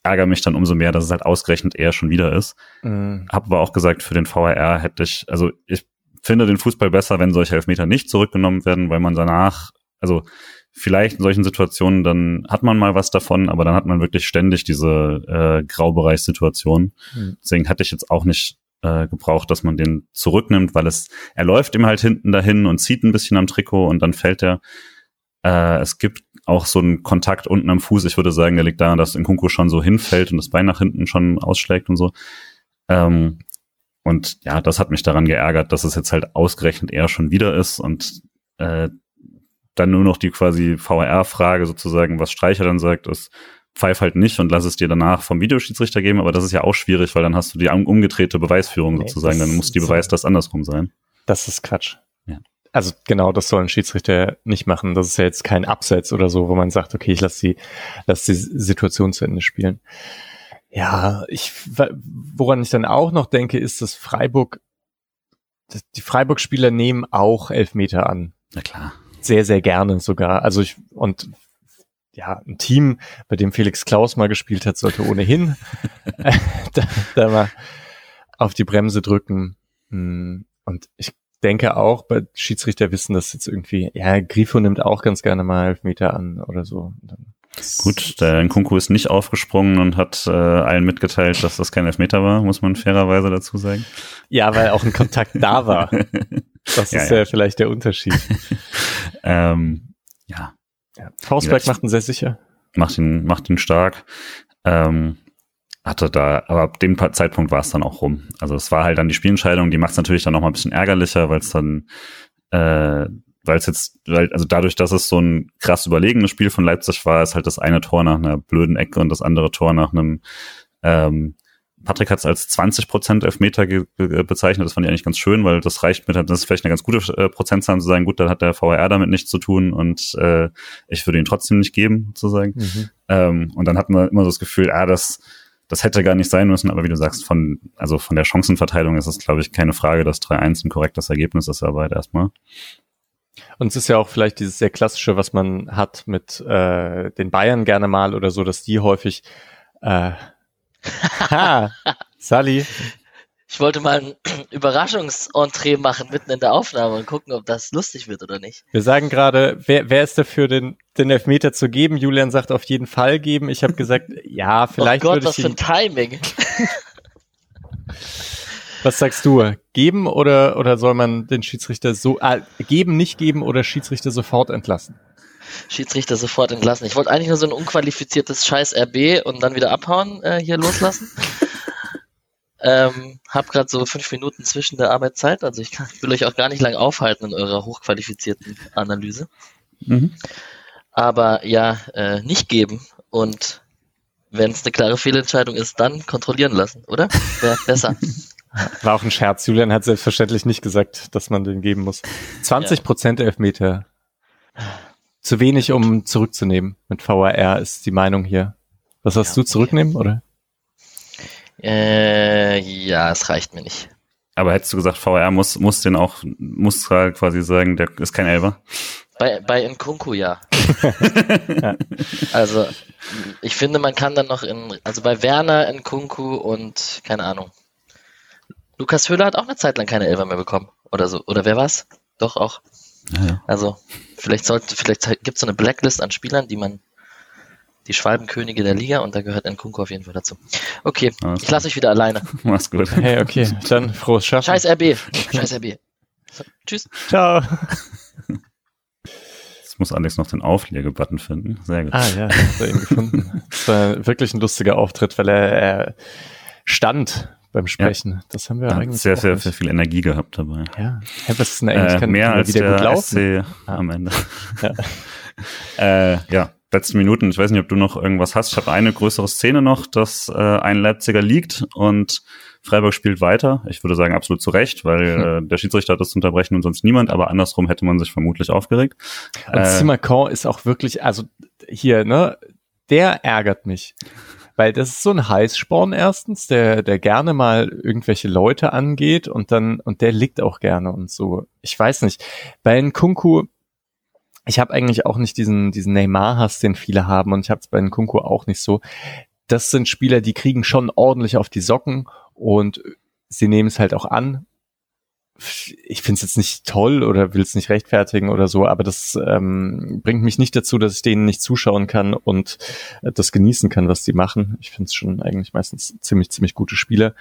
Speaker 2: ärgere mich dann umso mehr, dass es halt ausgerechnet er schon wieder ist. Mhm. Hab aber auch gesagt, für den VRR hätte ich, also ich finde den Fußball besser, wenn solche Elfmeter nicht zurückgenommen werden, weil man danach, also vielleicht in solchen Situationen, dann hat man mal was davon, aber dann hat man wirklich ständig diese äh, Graubereichssituation. Mhm. Deswegen hatte ich jetzt auch nicht äh, gebraucht, dass man den zurücknimmt, weil es, er läuft ihm halt hinten dahin und zieht ein bisschen am Trikot und dann fällt er. Äh, es gibt auch so einen Kontakt unten am Fuß. Ich würde sagen, der liegt daran, dass Nkunku schon so hinfällt und das Bein nach hinten schon ausschlägt und so. Ähm, und ja, das hat mich daran geärgert, dass es jetzt halt ausgerechnet eher schon wieder ist und äh, dann nur noch die quasi VR-Frage sozusagen, was Streicher dann sagt, ist, pfeif halt nicht und lass es dir danach vom Videoschiedsrichter geben, aber das ist ja auch schwierig, weil dann hast du die umgedrehte Beweisführung nee, sozusagen, dann muss die Beweis das andersrum sein.
Speaker 3: Das ist Quatsch. Also genau, das soll ein Schiedsrichter nicht machen. Das ist ja jetzt kein Abseits oder so, wo man sagt, okay, ich lasse die, lass die Situation zu Ende spielen. Ja, ich, woran ich dann auch noch denke, ist, dass Freiburg, die Freiburg-Spieler nehmen auch Elfmeter an.
Speaker 2: Na klar.
Speaker 3: Sehr, sehr gerne sogar. Also ich, und ja, ein Team, bei dem Felix Klaus mal gespielt hat, sollte ohnehin (laughs) (laughs) da, da mal auf die Bremse drücken. Hm, und ich denke auch, bei Schiedsrichter wissen das jetzt irgendwie, ja, Grifo nimmt auch ganz gerne mal Elfmeter an oder so.
Speaker 2: Gut, der Nkunku ist nicht aufgesprungen und hat äh, allen mitgeteilt, dass das kein Elfmeter war, muss man fairerweise dazu sagen.
Speaker 3: Ja, weil auch ein Kontakt da war. (laughs) Das ja, ist ja. ja, vielleicht der Unterschied. (laughs)
Speaker 2: ähm, ja.
Speaker 3: ja. Faustberg macht ihn sehr sicher.
Speaker 2: Macht ihn, macht ihn stark. Ähm, hatte da, aber ab dem Zeitpunkt war es dann auch rum. Also es war halt dann die Spielentscheidung, die macht es natürlich dann noch mal ein bisschen ärgerlicher, weil es dann, äh, weil es jetzt, weil, also dadurch, dass es so ein krass überlegenes Spiel von Leipzig war, ist halt das eine Tor nach einer blöden Ecke und das andere Tor nach einem, ähm, Patrick hat es als 20 Prozent Elfmeter bezeichnet. Das fand ich eigentlich ganz schön, weil das reicht mit, das ist vielleicht eine ganz gute äh, Prozentzahl zu sagen, gut, dann hat der VR damit nichts zu tun und äh, ich würde ihn trotzdem nicht geben, sozusagen. Mhm. Ähm, und dann hat man immer so das Gefühl, ah, das, das hätte gar nicht sein müssen, aber wie du sagst, von, also von der Chancenverteilung ist es, glaube ich, keine Frage, dass 3-1 ein korrektes Ergebnis ist, aber halt erstmal.
Speaker 3: Und es ist ja auch vielleicht dieses sehr klassische, was man hat mit äh, den Bayern gerne mal oder so, dass die häufig äh, (laughs) ha, Sally,
Speaker 1: ich wollte mal ein (clears throat) Überraschungsentrée machen mitten in der Aufnahme und gucken, ob das lustig wird oder nicht.
Speaker 3: Wir sagen gerade, wer, wer ist dafür, den, den Elfmeter zu geben? Julian sagt auf jeden Fall geben. Ich habe gesagt, (laughs) ja, vielleicht
Speaker 1: oh Gott,
Speaker 3: würde
Speaker 1: was für ein Timing. (laughs)
Speaker 3: was sagst du? Geben oder, oder soll man den Schiedsrichter so, äh, geben, nicht geben oder Schiedsrichter sofort entlassen?
Speaker 1: Schiedsrichter sofort entlassen. Ich wollte eigentlich nur so ein unqualifiziertes Scheiß RB und dann wieder abhauen äh, hier loslassen. (laughs) Ähm, hab gerade so fünf Minuten zwischen der Arbeitszeit, also ich, kann, ich will euch auch gar nicht lang aufhalten in eurer hochqualifizierten Analyse. Mhm. Aber ja, äh, nicht geben und wenn es eine klare Fehlentscheidung ist, dann kontrollieren lassen, oder? Wäre besser. (laughs)
Speaker 3: War auch ein Scherz. Julian hat selbstverständlich nicht gesagt, dass man den geben muss. 20 Prozent ja. Elfmeter. Zu wenig, um zurückzunehmen. Mit VAR ist die Meinung hier. Was hast ja, du zurücknehmen, okay. oder?
Speaker 1: Äh, ja, es reicht mir nicht.
Speaker 2: Aber hättest du gesagt, VR muss, muss den auch, muss quasi sagen, der ist kein Elber?
Speaker 1: Bei, bei Nkunku ja. (laughs) ja. Also, ich finde, man kann dann noch in, also bei Werner, Nkunku und, keine Ahnung. Lukas Höhler hat auch eine Zeit lang keine Elber mehr bekommen. Oder so. Oder wer war's? Doch auch. Ja. Also, vielleicht sollte, vielleicht gibt es so eine Blacklist an Spielern, die man die Schwalbenkönige der Liga und da gehört Nkunku auf jeden Fall dazu. Okay, Alles ich lasse euch wieder alleine. (laughs)
Speaker 2: Mach's gut.
Speaker 3: Hey, okay, dann frohes Schaffen.
Speaker 1: Scheiß RB. (laughs) Scheiß RB. Tschüss.
Speaker 3: Ciao. (laughs)
Speaker 2: Jetzt muss Alex noch den Auflegebutton finden. Sehr gut.
Speaker 3: Ah ja, hat er ihn gefunden. Das war wirklich ein lustiger Auftritt, weil er, er stand beim Sprechen. Ja. Das haben wir ja, eigentlich
Speaker 2: sehr, sehr, sehr viel Energie gehabt dabei.
Speaker 3: Ja, hey, was ist denn eigentlich?
Speaker 2: Äh, Kann mehr als wieder der gut laufen? SC ah. am Ende. Ja. äh, ja, letzten Minuten. Ich weiß nicht, ob du noch irgendwas hast. Ich habe eine größere Szene noch, dass äh, ein Leipziger liegt und Freiburg spielt weiter. Ich würde sagen, absolut zu Recht, weil hm. äh, der Schiedsrichter hat das zu unterbrechen und sonst niemand, aber andersrum hätte man sich vermutlich aufgeregt.
Speaker 3: Und äh, Simakon ist auch wirklich, also hier, ne, der ärgert mich. Weil das ist so ein Heißsporn erstens, der, der gerne mal irgendwelche Leute angeht und dann, und der liegt auch gerne und so. Ich weiß nicht. Bei Kunku, ich habe eigentlich auch nicht diesen, diesen Neymar-Hass, den viele haben, und ich habe es bei Nkunku auch nicht so. Das sind Spieler, die kriegen schon ordentlich auf die Socken und sie nehmen es halt auch an. Ich finde es jetzt nicht toll oder will es nicht rechtfertigen oder so, aber das ähm, bringt mich nicht dazu, dass ich denen nicht zuschauen kann und äh, das genießen kann, was die machen. Ich finde es schon eigentlich meistens ziemlich, ziemlich gute Spieler.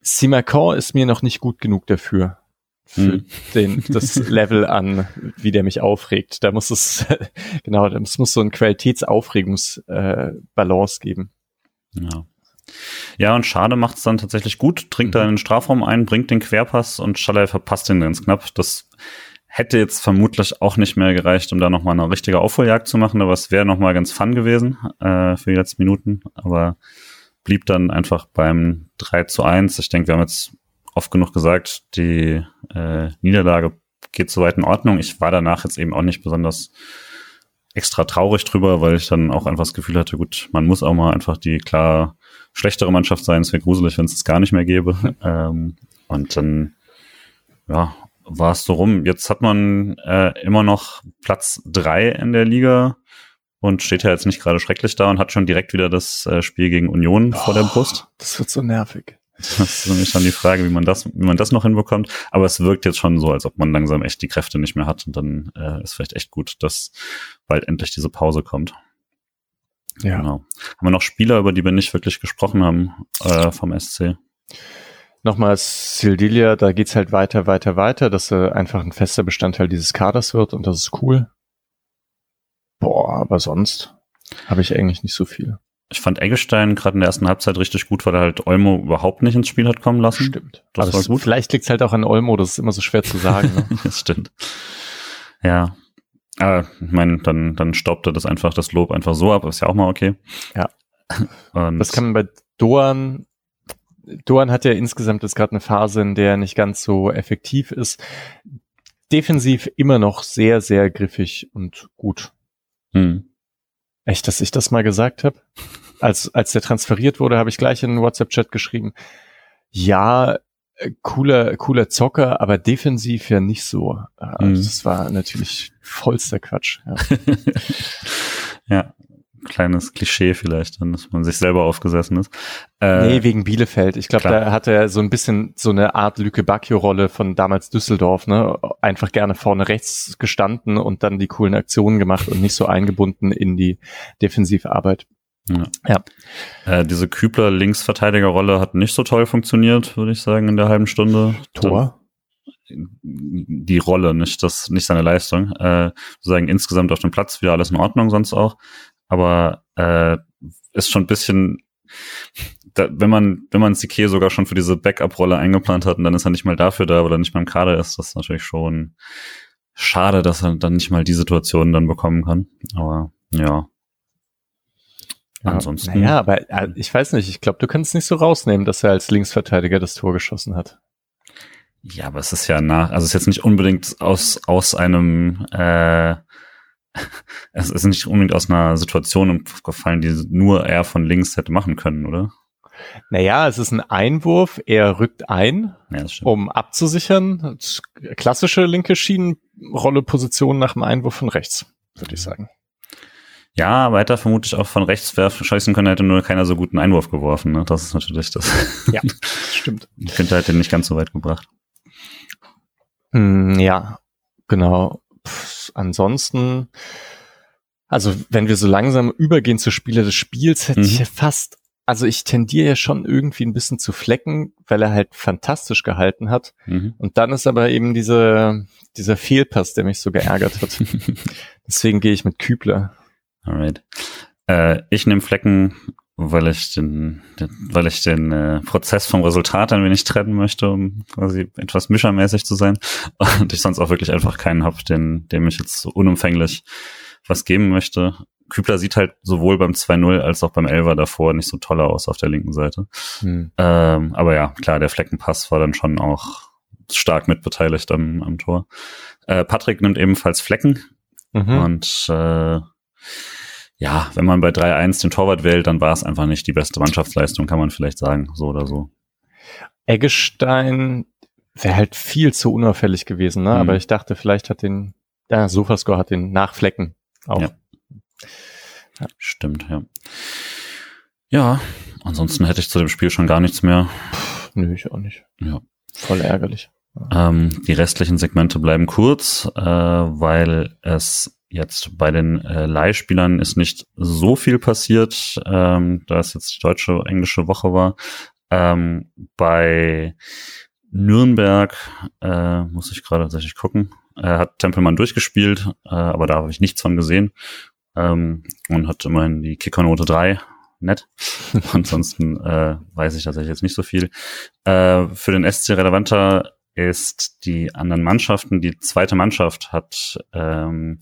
Speaker 3: Simakon ist mir noch nicht gut genug dafür für hm. den, das (laughs) Level an, wie der mich aufregt. Da muss es, (laughs) genau, da muss so ein Qualitätsaufregungsbalance äh, geben.
Speaker 2: Ja. Ja, und Schade macht es dann tatsächlich gut, trinkt mhm. da in den Strafraum ein, bringt den Querpass und Schaller verpasst ihn ganz knapp. Das hätte jetzt vermutlich auch nicht mehr gereicht, um da nochmal eine richtige Aufholjagd zu machen, aber es wäre nochmal ganz fun gewesen äh, für die letzten Minuten, aber blieb dann einfach beim 3 zu 1. Ich denke, wir haben jetzt oft genug gesagt, die äh, Niederlage geht soweit in Ordnung. Ich war danach jetzt eben auch nicht besonders extra traurig drüber, weil ich dann auch einfach das Gefühl hatte, gut, man muss auch mal einfach die klar schlechtere Mannschaft sein. Es wäre gruselig, wenn es es gar nicht mehr gäbe. ähm, und dann, ja, war es so rum. Jetzt hat man äh, immer noch Platz drei in der Liga und steht ja jetzt nicht gerade schrecklich da und hat schon direkt wieder das äh, Spiel gegen Union oh, vor der Brust.
Speaker 3: Das wird so nervig.
Speaker 2: Das ist nämlich dann die Frage, wie man das, wie man das noch hinbekommt. Aber es wirkt jetzt schon so, als ob man langsam echt die Kräfte nicht mehr hat. Und dann äh, ist vielleicht echt gut, dass bald endlich diese Pause kommt. Ja. Genau. Haben wir noch Spieler, über die wir nicht wirklich gesprochen haben äh, vom SC?
Speaker 3: Nochmals Sildilia, da geht's halt weiter, weiter, weiter, dass er einfach ein fester Bestandteil dieses Kaders wird und das ist cool. Boah, aber sonst habe ich eigentlich nicht so viel.
Speaker 2: Ich fand Eggestein gerade in der ersten Halbzeit richtig gut, weil er halt Olmo überhaupt nicht ins Spiel hat kommen lassen.
Speaker 3: Stimmt. Das Aber war gut. Vielleicht liegt es halt auch an Olmo, das ist immer so schwer zu sagen.
Speaker 2: Ne? (laughs) das stimmt. Ja. Aber ich meine, dann, dann staubt er das einfach, das Lob einfach so ab, ist ja auch mal okay.
Speaker 3: Ja. (laughs) Und das kann man bei Doan, Doan hat ja insgesamt jetzt gerade eine Phase, in der er nicht ganz so effektiv ist. Defensiv immer noch sehr, sehr griffig und gut. Hm. Echt, dass ich das mal gesagt habe? Als, als der transferiert wurde, habe ich gleich in den WhatsApp-Chat geschrieben, ja, äh, cooler, cooler Zocker, aber defensiv ja nicht so. Also mhm. Das war natürlich vollster Quatsch. Ja. (laughs)
Speaker 2: ja kleines Klischee vielleicht, dann, dass man sich selber aufgesessen ist.
Speaker 3: Äh, nee, wegen Bielefeld. Ich glaube, da hatte er so ein bisschen so eine Art Lücke Bacchio-Rolle von damals Düsseldorf, ne? Einfach gerne vorne rechts gestanden und dann die coolen Aktionen gemacht und nicht so eingebunden in die Defensivarbeit.
Speaker 2: Ja. ja. Äh, diese Kübler-Linksverteidigerrolle hat nicht so toll funktioniert, würde ich sagen, in der halben Stunde.
Speaker 3: Tor?
Speaker 2: die Rolle, nicht das, nicht seine Leistung. Äh, sozusagen insgesamt auf dem Platz wieder alles in Ordnung, sonst auch aber äh, ist schon ein bisschen, da, wenn man, wenn man Sique sogar schon für diese Backup-Rolle eingeplant hat und dann ist er nicht mal dafür da oder nicht mal im Kader ist, das ist natürlich schon schade, dass er dann nicht mal die Situation dann bekommen kann. Aber ja.
Speaker 3: ja Ansonsten. Ja, aber äh, ich weiß nicht, ich glaube, du kannst nicht so rausnehmen, dass er als Linksverteidiger das Tor geschossen hat.
Speaker 2: Ja, aber es ist ja nach, also es ist jetzt nicht unbedingt aus, aus einem äh, (laughs) es ist nicht unbedingt aus einer Situation gefallen, die nur er von links hätte machen können, oder?
Speaker 3: Naja, es ist ein Einwurf, er rückt ein, ja, um abzusichern. Klassische linke Schienenrolle-Position nach dem Einwurf von rechts, würde ich sagen.
Speaker 2: Ja, weiter vermutlich auch von rechts werfen, scheißen können, hätte nur keiner so guten Einwurf geworfen. Ne? Das ist natürlich das. (laughs)
Speaker 3: Ja, stimmt.
Speaker 2: Ich könnte halt den nicht ganz so weit gebracht.
Speaker 3: Mm, ja, genau. Pff, ansonsten, also wenn wir so langsam übergehen zu Spiele des Spiels, hätte mhm. ich fast also ich tendiere ja schon irgendwie ein bisschen zu flecken, weil er halt fantastisch gehalten hat. Mhm. Und dann ist aber eben diese, dieser Fehlpass, der mich so geärgert hat. (laughs) Deswegen gehe ich mit Kübler.
Speaker 2: Alright. Äh, ich nehme Flecken, weil ich den, weil ich den äh, Prozess vom Resultat ein wenig trennen möchte, um quasi etwas mischermäßig zu sein. (laughs) Und ich sonst auch wirklich einfach keinen hab, den, dem ich jetzt so unumfänglich was geben möchte. Kübler sieht halt sowohl beim 2-0 als auch beim Elver davor nicht so toll aus auf der linken Seite. Hm. Ähm, aber ja, klar, der Fleckenpass war dann schon auch stark mitbeteiligt am, am Tor. Äh, Patrick nimmt ebenfalls Flecken mhm. und äh, ja, wenn man bei 3-1 den Torwart wählt, dann war es einfach nicht die beste Mannschaftsleistung, kann man vielleicht sagen, so oder so.
Speaker 3: Eggestein wäre halt viel zu unauffällig gewesen, ne? Mhm. Aber ich dachte, vielleicht hat den, ja, Sofascore hat den Nachflecken auch.
Speaker 2: Ja. Ja. Stimmt, ja. Ja, ansonsten hätte ich zu dem Spiel schon gar nichts mehr.
Speaker 3: Puh, nö, ich auch nicht.
Speaker 2: Ja.
Speaker 3: Voll ärgerlich.
Speaker 2: Ähm, die restlichen Segmente bleiben kurz, äh, weil es jetzt bei den äh, Leihspielern ist nicht so viel passiert, ähm, da es jetzt die deutsche, englische Woche war. Ähm, bei Nürnberg äh, muss ich gerade tatsächlich gucken. Er hat Tempelmann durchgespielt, äh, aber da habe ich nichts von gesehen ähm, und hat immerhin die Kickernote 3. Nett. (laughs) Ansonsten äh, weiß ich tatsächlich jetzt nicht so viel. Äh, für den SC relevanter ist die anderen Mannschaften. Die zweite Mannschaft hat ähm,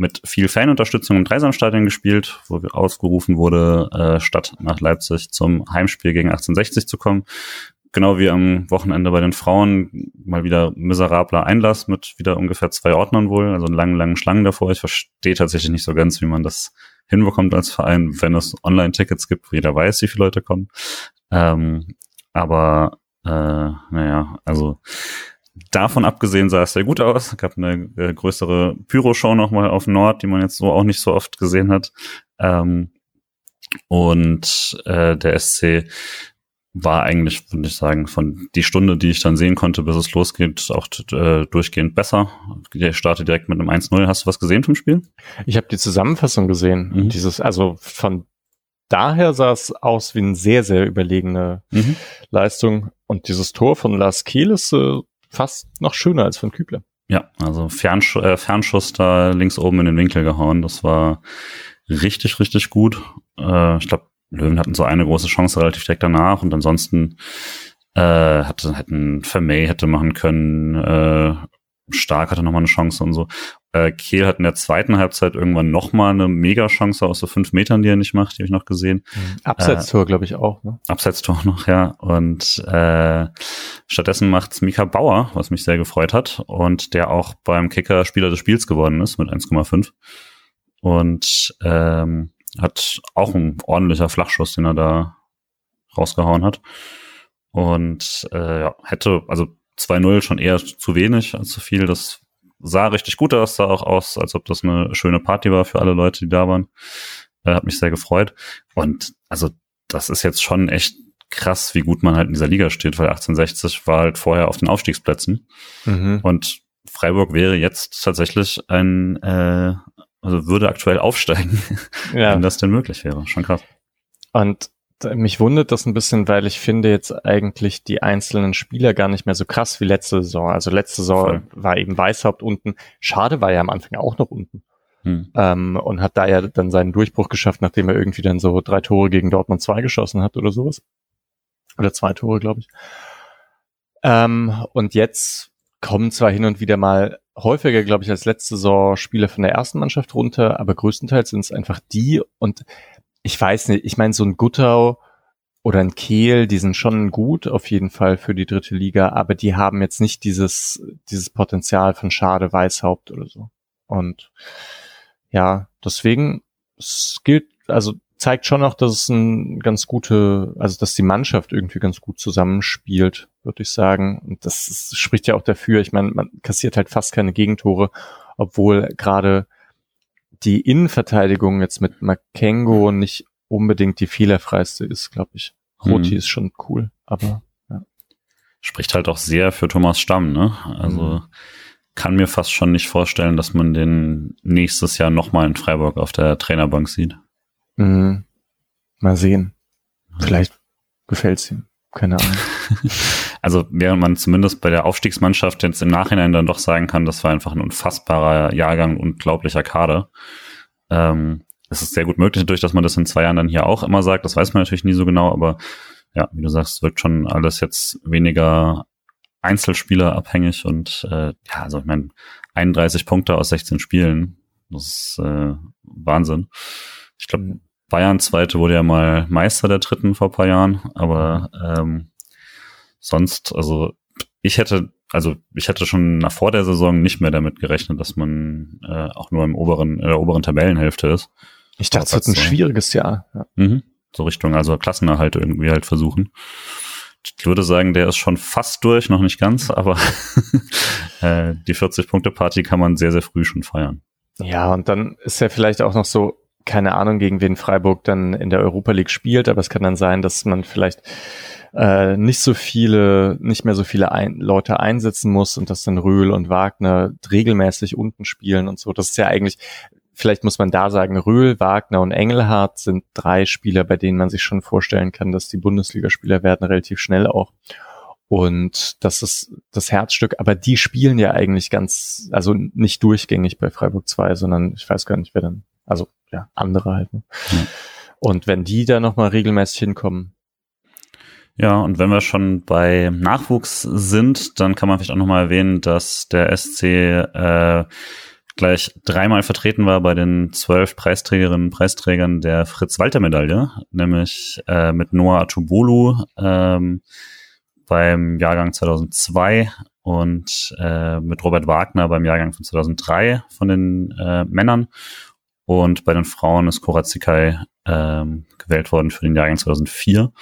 Speaker 2: mit viel Fanunterstützung im Dreisamstadion gespielt, wo ausgerufen wurde, äh, statt nach Leipzig zum Heimspiel gegen 1860 zu kommen genau wie am Wochenende bei den Frauen mal wieder miserabler Einlass mit wieder ungefähr zwei Ordnern wohl, also einen langen, langen Schlangen davor. Ich verstehe tatsächlich nicht so ganz, wie man das hinbekommt als Verein, wenn es Online-Tickets gibt, wo jeder weiß, wie viele Leute kommen. Ähm, aber äh, naja, also davon abgesehen sah es sehr gut aus. Es gab eine äh, größere Pyro-Show nochmal auf Nord, die man jetzt so auch nicht so oft gesehen hat. Ähm, und äh, der SC war eigentlich, würde ich sagen, von die Stunde, die ich dann sehen konnte, bis es losgeht, auch äh, durchgehend besser. Der startet direkt mit einem 1-0. Hast du was gesehen vom Spiel?
Speaker 3: Ich habe die Zusammenfassung gesehen. Mhm. Dieses, also von daher sah es aus wie eine sehr, sehr überlegene mhm. Leistung. Und dieses Tor von Lars Kiel ist äh, fast noch schöner als von Kübler.
Speaker 2: Ja, also Fernsch äh, Fernschuss da links oben in den Winkel gehauen. Das war richtig, richtig gut. Äh, ich glaube, Löwen hatten so eine große Chance relativ direkt danach und ansonsten äh, hatte, hätten Vermey hätte machen können, äh, Stark hatte nochmal eine Chance und so. Äh, Kehl hat in der zweiten Halbzeit irgendwann nochmal eine Mega-Chance aus so fünf Metern, die er nicht macht, die habe ich noch gesehen.
Speaker 3: Mhm. Abseitstor, äh, glaube ich, auch. Ne?
Speaker 2: Abseitstor noch, ja. Und äh, stattdessen macht's Mika Bauer, was mich sehr gefreut hat und der auch beim Kicker Spieler des Spiels geworden ist mit 1,5. Und ähm, hat auch ein ordentlicher Flachschuss, den er da rausgehauen hat. Und äh, ja, hätte, also 2-0 schon eher zu wenig als zu viel. Das sah richtig gut aus, sah auch aus, als ob das eine schöne Party war für alle Leute, die da waren. Äh, hat mich sehr gefreut. Und also das ist jetzt schon echt krass, wie gut man halt in dieser Liga steht, weil 1860 war halt vorher auf den Aufstiegsplätzen. Mhm. Und Freiburg wäre jetzt tatsächlich ein, äh, also würde aktuell aufsteigen, ja. (laughs) wenn das denn möglich wäre. Schon krass.
Speaker 3: Und mich wundert das ein bisschen, weil ich finde jetzt eigentlich die einzelnen Spieler gar nicht mehr so krass wie letzte Saison. Also letzte Saison Voll. war eben Weißhaupt unten. Schade war ja am Anfang auch noch unten. Hm. Ähm, und hat da ja dann seinen Durchbruch geschafft, nachdem er irgendwie dann so drei Tore gegen Dortmund 2 geschossen hat oder sowas. Oder zwei Tore, glaube ich. Ähm, und jetzt kommen zwar hin und wieder mal häufiger, glaube ich, als letzte Saison Spieler von der ersten Mannschaft runter, aber größtenteils sind es einfach die und ich weiß nicht, ich meine, so ein Guttau oder ein Kehl, die sind schon gut auf jeden Fall für die dritte Liga, aber die haben jetzt nicht dieses, dieses Potenzial von Schade Weißhaupt oder so. Und ja, deswegen, es gilt, also zeigt schon auch, dass es ein ganz gute, also dass die Mannschaft irgendwie ganz gut zusammenspielt, würde ich sagen. Und das ist, spricht ja auch dafür. Ich meine, man kassiert halt fast keine Gegentore, obwohl gerade die Innenverteidigung jetzt mit Makengo nicht unbedingt die fehlerfreiste ist, glaube ich. Roti mhm. ist schon cool, aber ja.
Speaker 2: Spricht halt auch sehr für Thomas Stamm, ne? Also mhm. kann mir fast schon nicht vorstellen, dass man den nächstes Jahr nochmal in Freiburg auf der Trainerbank sieht.
Speaker 3: Mhm. Mal sehen. Vielleicht gefällt's ihm. Keine Ahnung. (laughs)
Speaker 2: also während man zumindest bei der Aufstiegsmannschaft jetzt im Nachhinein dann doch sagen kann, das war einfach ein unfassbarer Jahrgang, unglaublicher Kader. Ähm, es ist sehr gut möglich natürlich, dass man das in zwei Jahren dann hier auch immer sagt. Das weiß man natürlich nie so genau, aber ja, wie du sagst, wirkt schon alles jetzt weniger Einzelspieler abhängig und äh, ja, also ich meine, 31 Punkte aus 16 Spielen, das ist äh, Wahnsinn. Ich glaube, Bayern Zweite wurde ja mal Meister der Dritten vor paar Jahren, aber ähm, sonst, also ich hätte, also ich hätte schon nach vor der Saison nicht mehr damit gerechnet, dass man äh, auch nur im oberen, in der oberen Tabellenhälfte ist.
Speaker 3: Ich dachte, es wird ein schwieriges Jahr.
Speaker 2: Ja. Mhm. So Richtung, also Klassenerhalt irgendwie halt versuchen. Ich würde sagen, der ist schon fast durch, noch nicht ganz, aber (laughs) äh, die 40-Punkte-Party kann man sehr, sehr früh schon feiern.
Speaker 3: Ja, und dann ist ja vielleicht auch noch so, keine Ahnung, gegen wen Freiburg dann in der Europa League spielt, aber es kann dann sein, dass man vielleicht äh, nicht so viele, nicht mehr so viele ein Leute einsetzen muss und dass dann Röhl und Wagner regelmäßig unten spielen und so. Das ist ja eigentlich, vielleicht muss man da sagen, Röhl, Wagner und Engelhardt sind drei Spieler, bei denen man sich schon vorstellen kann, dass die Bundesligaspieler werden relativ schnell auch. Und das ist das Herzstück, aber die spielen ja eigentlich ganz, also nicht durchgängig bei Freiburg 2, sondern ich weiß gar nicht, wer dann, also ja, andere halt. Ne? Ja. Und wenn die da nochmal regelmäßig hinkommen.
Speaker 2: Ja, und wenn wir schon bei Nachwuchs sind, dann kann man vielleicht auch nochmal erwähnen, dass der SC äh, gleich dreimal vertreten war bei den zwölf Preisträgerinnen und Preisträgern der Fritz-Walter-Medaille, nämlich äh, mit Noah Atubolu ähm, beim Jahrgang 2002 und äh, mit Robert Wagner beim Jahrgang von 2003 von den äh, Männern und bei den Frauen ist Cora Zikai ähm, gewählt worden für den Jahrgang 2004.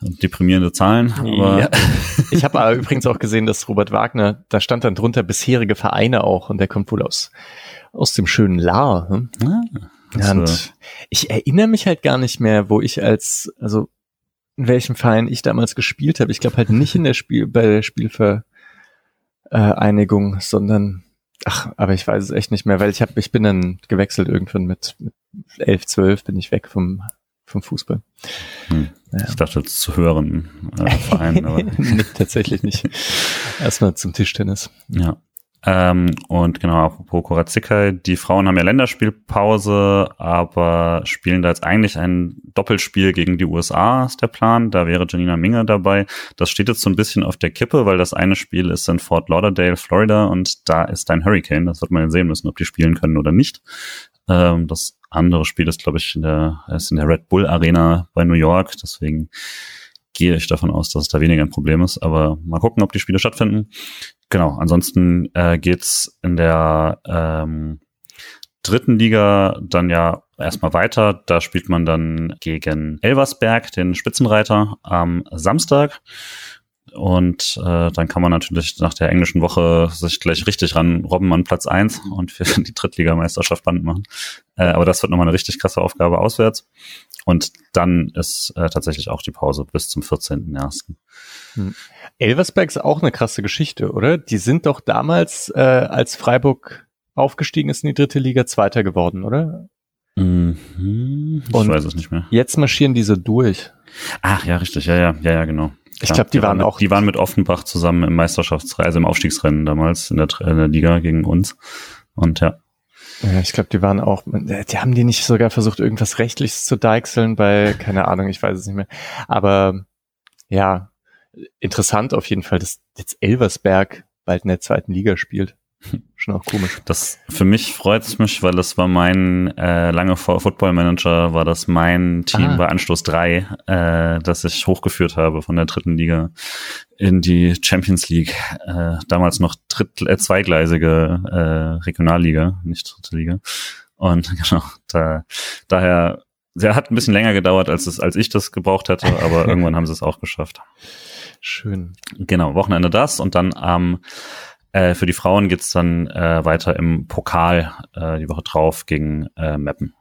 Speaker 2: Deprimierende Zahlen. Aber ja. (laughs)
Speaker 3: Ich habe aber übrigens auch gesehen, dass Robert Wagner, da stand dann drunter bisherige Vereine auch und der kommt wohl aus, aus dem schönen Lahr. Hm? Ah, und ich erinnere mich halt gar nicht mehr, wo ich als, also in welchem Verein ich damals gespielt habe. Ich glaube halt nicht in der Spiel, bei der Spielvereinigung, sondern Ach, aber ich weiß es echt nicht mehr, weil ich habe, ich bin dann gewechselt irgendwann mit, mit 11, 12 bin ich weg vom, vom Fußball.
Speaker 2: Hm. Ja. Ich dachte zu hören äh, Verein, aber (laughs)
Speaker 3: nee, tatsächlich nicht. (laughs) Erstmal zum Tischtennis.
Speaker 2: Ja. Ähm, und genau, apropos Korazikai, die Frauen haben ja Länderspielpause, aber spielen da jetzt eigentlich ein Doppelspiel gegen die USA, ist der Plan. Da wäre Janina Minge dabei. Das steht jetzt so ein bisschen auf der Kippe, weil das eine Spiel ist in Fort Lauderdale, Florida, und da ist ein Hurricane. Das wird man sehen müssen, ob die spielen können oder nicht. Ähm, das andere Spiel ist, glaube ich, in der, ist in der Red Bull Arena bei New York. Deswegen gehe ich davon aus, dass es da weniger ein Problem ist. Aber mal gucken, ob die Spiele stattfinden. Genau, ansonsten äh, geht's in der ähm, dritten Liga dann ja erstmal weiter. Da spielt man dann gegen Elversberg, den Spitzenreiter, am Samstag. Und äh, dann kann man natürlich nach der englischen Woche sich gleich richtig ran robben an Platz eins und für die Drittligameisterschaft Band machen. Äh, aber das wird nochmal eine richtig krasse Aufgabe auswärts. Und dann ist äh, tatsächlich auch die Pause bis zum 14.01.
Speaker 3: Hm. Elversberg ist auch eine krasse Geschichte, oder? Die sind doch damals, äh, als Freiburg aufgestiegen ist in die dritte Liga, Zweiter geworden, oder?
Speaker 2: Mhm. Ich Und weiß es nicht mehr.
Speaker 3: Jetzt marschieren diese durch.
Speaker 2: Ach ja, richtig, ja, ja, ja, ja, genau.
Speaker 3: Ich glaube, die, die, waren, auch.
Speaker 2: Die waren mit Offenbach zusammen im Meisterschaftsrennen, also im Aufstiegsrennen damals in der, in der Liga gegen uns. Und ja.
Speaker 3: Ja, ich glaube, die waren auch, die haben die nicht sogar versucht, irgendwas Rechtliches zu deichseln bei, keine Ahnung, ich weiß es nicht mehr. Aber ja, interessant auf jeden Fall, dass jetzt Elversberg bald in der zweiten Liga spielt. (laughs) schon auch komisch.
Speaker 2: Das für mich freut es mich, weil es war mein äh, lange vor Football Manager war das mein Team ah. bei Anstoß 3, äh, das ich hochgeführt habe von der dritten Liga in die Champions League. Äh, damals noch dritt, äh, zweigleisige äh, Regionalliga, nicht dritte Liga. Und (laughs) genau, da, daher, der hat ein bisschen länger gedauert, als es, als ich das gebraucht hätte, aber (laughs) irgendwann haben sie es auch geschafft.
Speaker 3: Schön.
Speaker 2: Genau, Wochenende das und dann am äh, für die Frauen geht's dann äh, weiter im Pokal äh, die Woche drauf gegen äh, Meppen.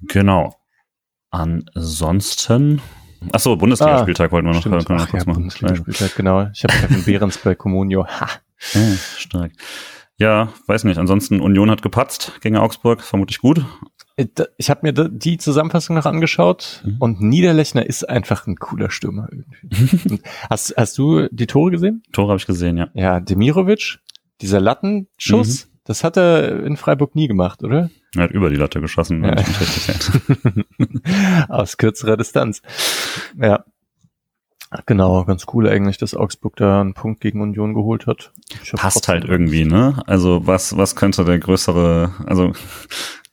Speaker 2: Genau. Ansonsten. Achso, Bundesligaspieltag ah, wollten wir noch,
Speaker 3: stimmt. Ach, kurz ja, machen. Bundesligaspieltag, genau. Ich habe Kevin Behrens bei Comunio. (laughs) Ha.
Speaker 2: Ja, stark. Ja, weiß nicht. Ansonsten Union hat gepatzt gegen Augsburg, vermutlich gut.
Speaker 3: Äh, ich habe mir die Zusammenfassung noch angeschaut mhm. und Niederlechner ist einfach ein cooler Stürmer irgendwie. (laughs) hast, hast du die Tore gesehen?
Speaker 2: Tore habe ich gesehen, ja.
Speaker 3: Ja, Demirovic, dieser Lattenschuss, mhm. das hat er in Freiburg nie gemacht, oder?
Speaker 2: Er hat über die Latte geschossen,
Speaker 3: ja. (laughs) Aus kürzerer Distanz. Ja. Genau, ganz cool eigentlich, dass Augsburg da einen Punkt gegen Union geholt hat.
Speaker 2: Passt halt irgendwie, ne? Also was, was könnte der größere, also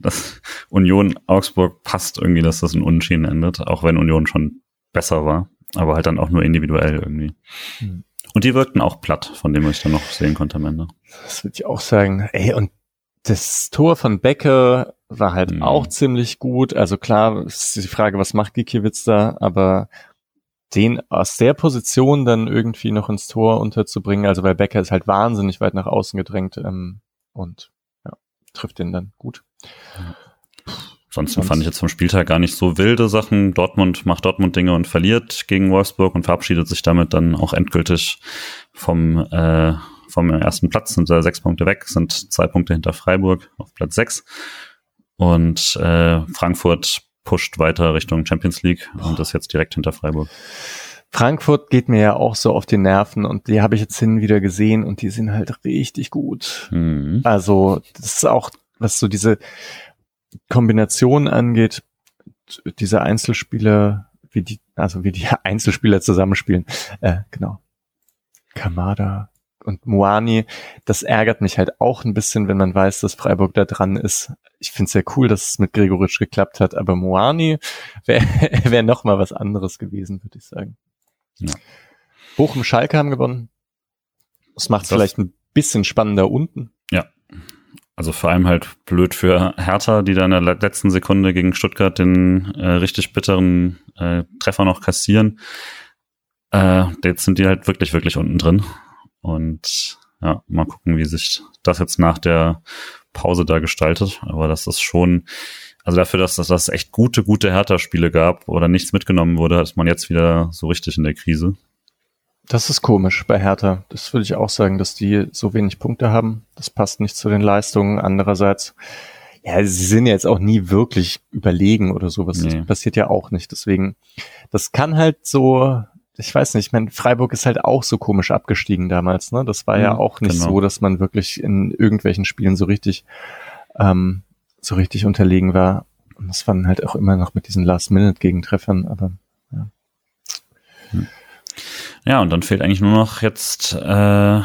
Speaker 2: das Union Augsburg passt irgendwie, dass das ein Unentschieden endet, auch wenn Union schon besser war, aber halt dann auch nur individuell irgendwie. Hm. Und die wirkten auch platt, von dem ich dann noch sehen konnte am Ende.
Speaker 3: Das würde ich auch sagen. Ey, und das Tor von Becke war halt hm. auch ziemlich gut. Also klar, ist die Frage, was macht Gikiewicz da, aber den aus der Position dann irgendwie noch ins Tor unterzubringen, also weil Becker ist halt wahnsinnig weit nach außen gedrängt ähm, und ja, trifft den dann gut.
Speaker 2: Sonst fand ich jetzt vom Spieltag gar nicht so wilde Sachen. Dortmund macht Dortmund Dinge und verliert gegen Wolfsburg und verabschiedet sich damit dann auch endgültig vom, äh, vom ersten Platz. Sind da sechs Punkte weg, sind zwei Punkte hinter Freiburg auf Platz sechs. Und äh, Frankfurt pusht weiter Richtung Champions League und ist jetzt direkt hinter Freiburg.
Speaker 3: Frankfurt geht mir ja auch so auf die Nerven und die habe ich jetzt hin wieder gesehen und die sind halt richtig gut. Mhm. Also das ist auch was so diese Kombination angeht, diese Einzelspieler, wie die, also wie die (laughs) Einzelspieler zusammenspielen, äh, genau. Kamada und Moani, das ärgert mich halt auch ein bisschen, wenn man weiß, dass Freiburg da dran ist. Ich finde es sehr cool, dass es mit Gregoritsch geklappt hat, aber Moani (laughs) wäre wär noch mal was anderes gewesen, würde ich sagen. Ja. Bochum Schalke haben gewonnen. Das macht es vielleicht ein bisschen spannender unten.
Speaker 2: Also vor allem halt blöd für Hertha, die da in der letzten Sekunde gegen Stuttgart den äh, richtig bitteren äh, Treffer noch kassieren. Äh, jetzt sind die halt wirklich, wirklich unten drin. Und ja, mal gucken, wie sich das jetzt nach der Pause da gestaltet. Aber das ist schon, also dafür, dass das, echt gute, gute Hertha-Spiele gab oder nichts mitgenommen wurde, ist man jetzt wieder so richtig in der Krise.
Speaker 3: Das ist komisch bei Hertha. Das würde ich auch sagen, dass die so wenig Punkte haben. Das passt nicht zu den Leistungen. Andererseits, ja, sie sind ja jetzt auch nie wirklich überlegen oder sowas. Nee. Das passiert ja auch nicht. Deswegen, das kann halt so, ich weiß nicht, ich meine, Freiburg ist halt auch so komisch abgestiegen damals. Ne? Das war ja, ja auch nicht genau. so, dass man wirklich in irgendwelchen Spielen so richtig, ähm, so richtig unterlegen war. Und das waren halt auch immer noch mit diesen Last-Minute-Gegentreffern, aber ja.
Speaker 2: Hm. Ja, und dann fehlt eigentlich nur noch jetzt äh,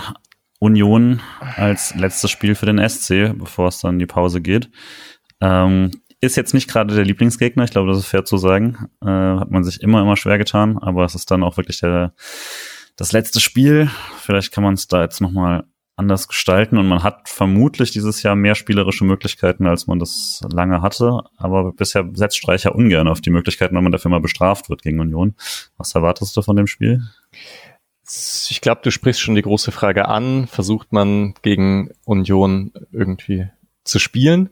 Speaker 2: Union als letztes Spiel für den SC, bevor es dann in die Pause geht. Ähm, ist jetzt nicht gerade der Lieblingsgegner, ich glaube, das ist fair zu sagen. Äh, hat man sich immer, immer schwer getan, aber es ist dann auch wirklich der, das letzte Spiel. Vielleicht kann man es da jetzt nochmal anders gestalten und man hat vermutlich dieses Jahr mehr spielerische Möglichkeiten, als man das lange hatte. Aber bisher setzt Streicher ungern auf die Möglichkeiten, wenn man dafür mal bestraft wird gegen Union. Was erwartest du von dem Spiel?
Speaker 3: Ich glaube, du sprichst schon die große Frage an. Versucht man gegen Union irgendwie zu spielen?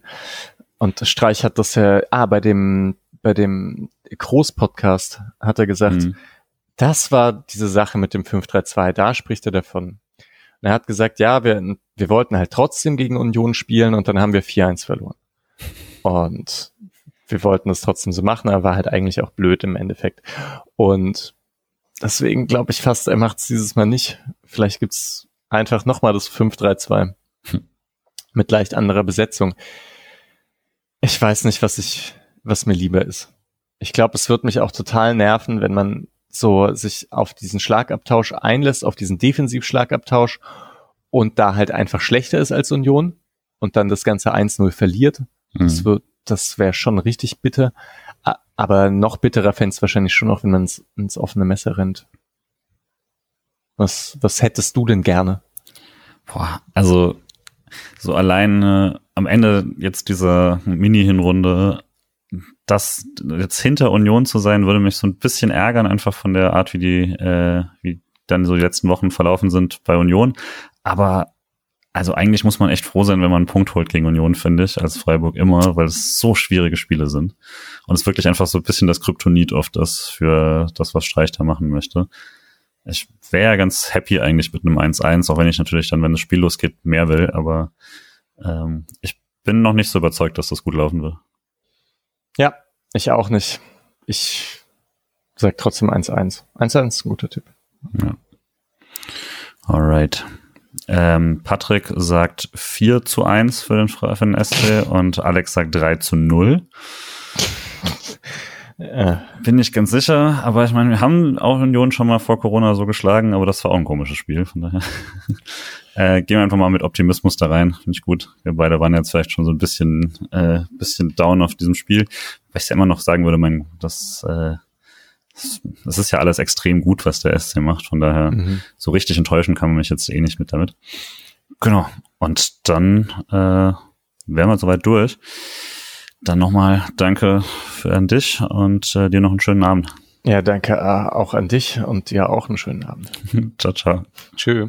Speaker 3: Und Streich hat das ja, ah, bei dem, bei dem Groß-Podcast hat er gesagt, mhm. das war diese Sache mit dem 5-3-2, da spricht er davon. Und er hat gesagt, ja, wir, wir wollten halt trotzdem gegen Union spielen und dann haben wir 4-1 verloren. Und wir wollten es trotzdem so machen, aber war halt eigentlich auch blöd im Endeffekt. Und deswegen glaube ich fast, er macht es dieses Mal nicht. Vielleicht gibt's einfach nochmal das 5-3-2 hm. mit leicht anderer Besetzung. Ich weiß nicht, was ich, was mir lieber ist. Ich glaube, es wird mich auch total nerven, wenn man so sich auf diesen Schlagabtausch einlässt, auf diesen Defensivschlagabtausch und da halt einfach schlechter ist als Union und dann das Ganze 1-0 verliert. Mhm. Das wird, das wäre schon richtig bitter. Aber noch bitterer fände es wahrscheinlich schon noch, wenn man ins offene Messer rennt. Was, was hättest du denn gerne?
Speaker 2: Boah, also so allein am Ende jetzt dieser Mini-Hinrunde, das jetzt hinter Union zu sein, würde mich so ein bisschen ärgern, einfach von der Art, wie die, äh, wie dann so die letzten Wochen verlaufen sind bei Union. Aber also eigentlich muss man echt froh sein, wenn man einen Punkt holt gegen Union, finde ich, als Freiburg immer, weil es so schwierige Spiele sind. Und es wirklich einfach so ein bisschen das Kryptonit oft ist für das, was Streich da machen möchte. Ich wäre ja ganz happy eigentlich mit einem 1-1, auch wenn ich natürlich dann, wenn das Spiel losgeht, mehr will, aber ähm, ich bin noch nicht so überzeugt, dass das gut laufen wird.
Speaker 3: Ja, ich auch nicht. Ich sag trotzdem 1-1. 1-1 ist ein guter Tipp. Ja.
Speaker 2: Alright. Ähm, Patrick sagt 4 zu 1 für den, für den SC und Alex sagt 3 zu 0. (laughs) Ja. Bin ich ganz sicher, aber ich meine, wir haben auch Union schon mal vor Corona so geschlagen, aber das war auch ein komisches Spiel, von daher. (laughs) äh, gehen wir einfach mal mit Optimismus da rein, finde ich gut. Wir beide waren jetzt vielleicht schon so ein bisschen, äh, bisschen down auf diesem Spiel, weil ich ja immer noch sagen würde, mein, das, äh, das ist ja alles extrem gut, was der SC macht. Von daher, mhm. so richtig enttäuschen kann man mich jetzt eh nicht mit damit. Genau. Und dann äh, wären wir soweit durch. Dann nochmal danke für an dich und äh, dir noch einen schönen Abend.
Speaker 3: Ja, danke äh, auch an dich und dir auch einen schönen Abend. (laughs)
Speaker 2: ciao, ciao.
Speaker 3: Tschö.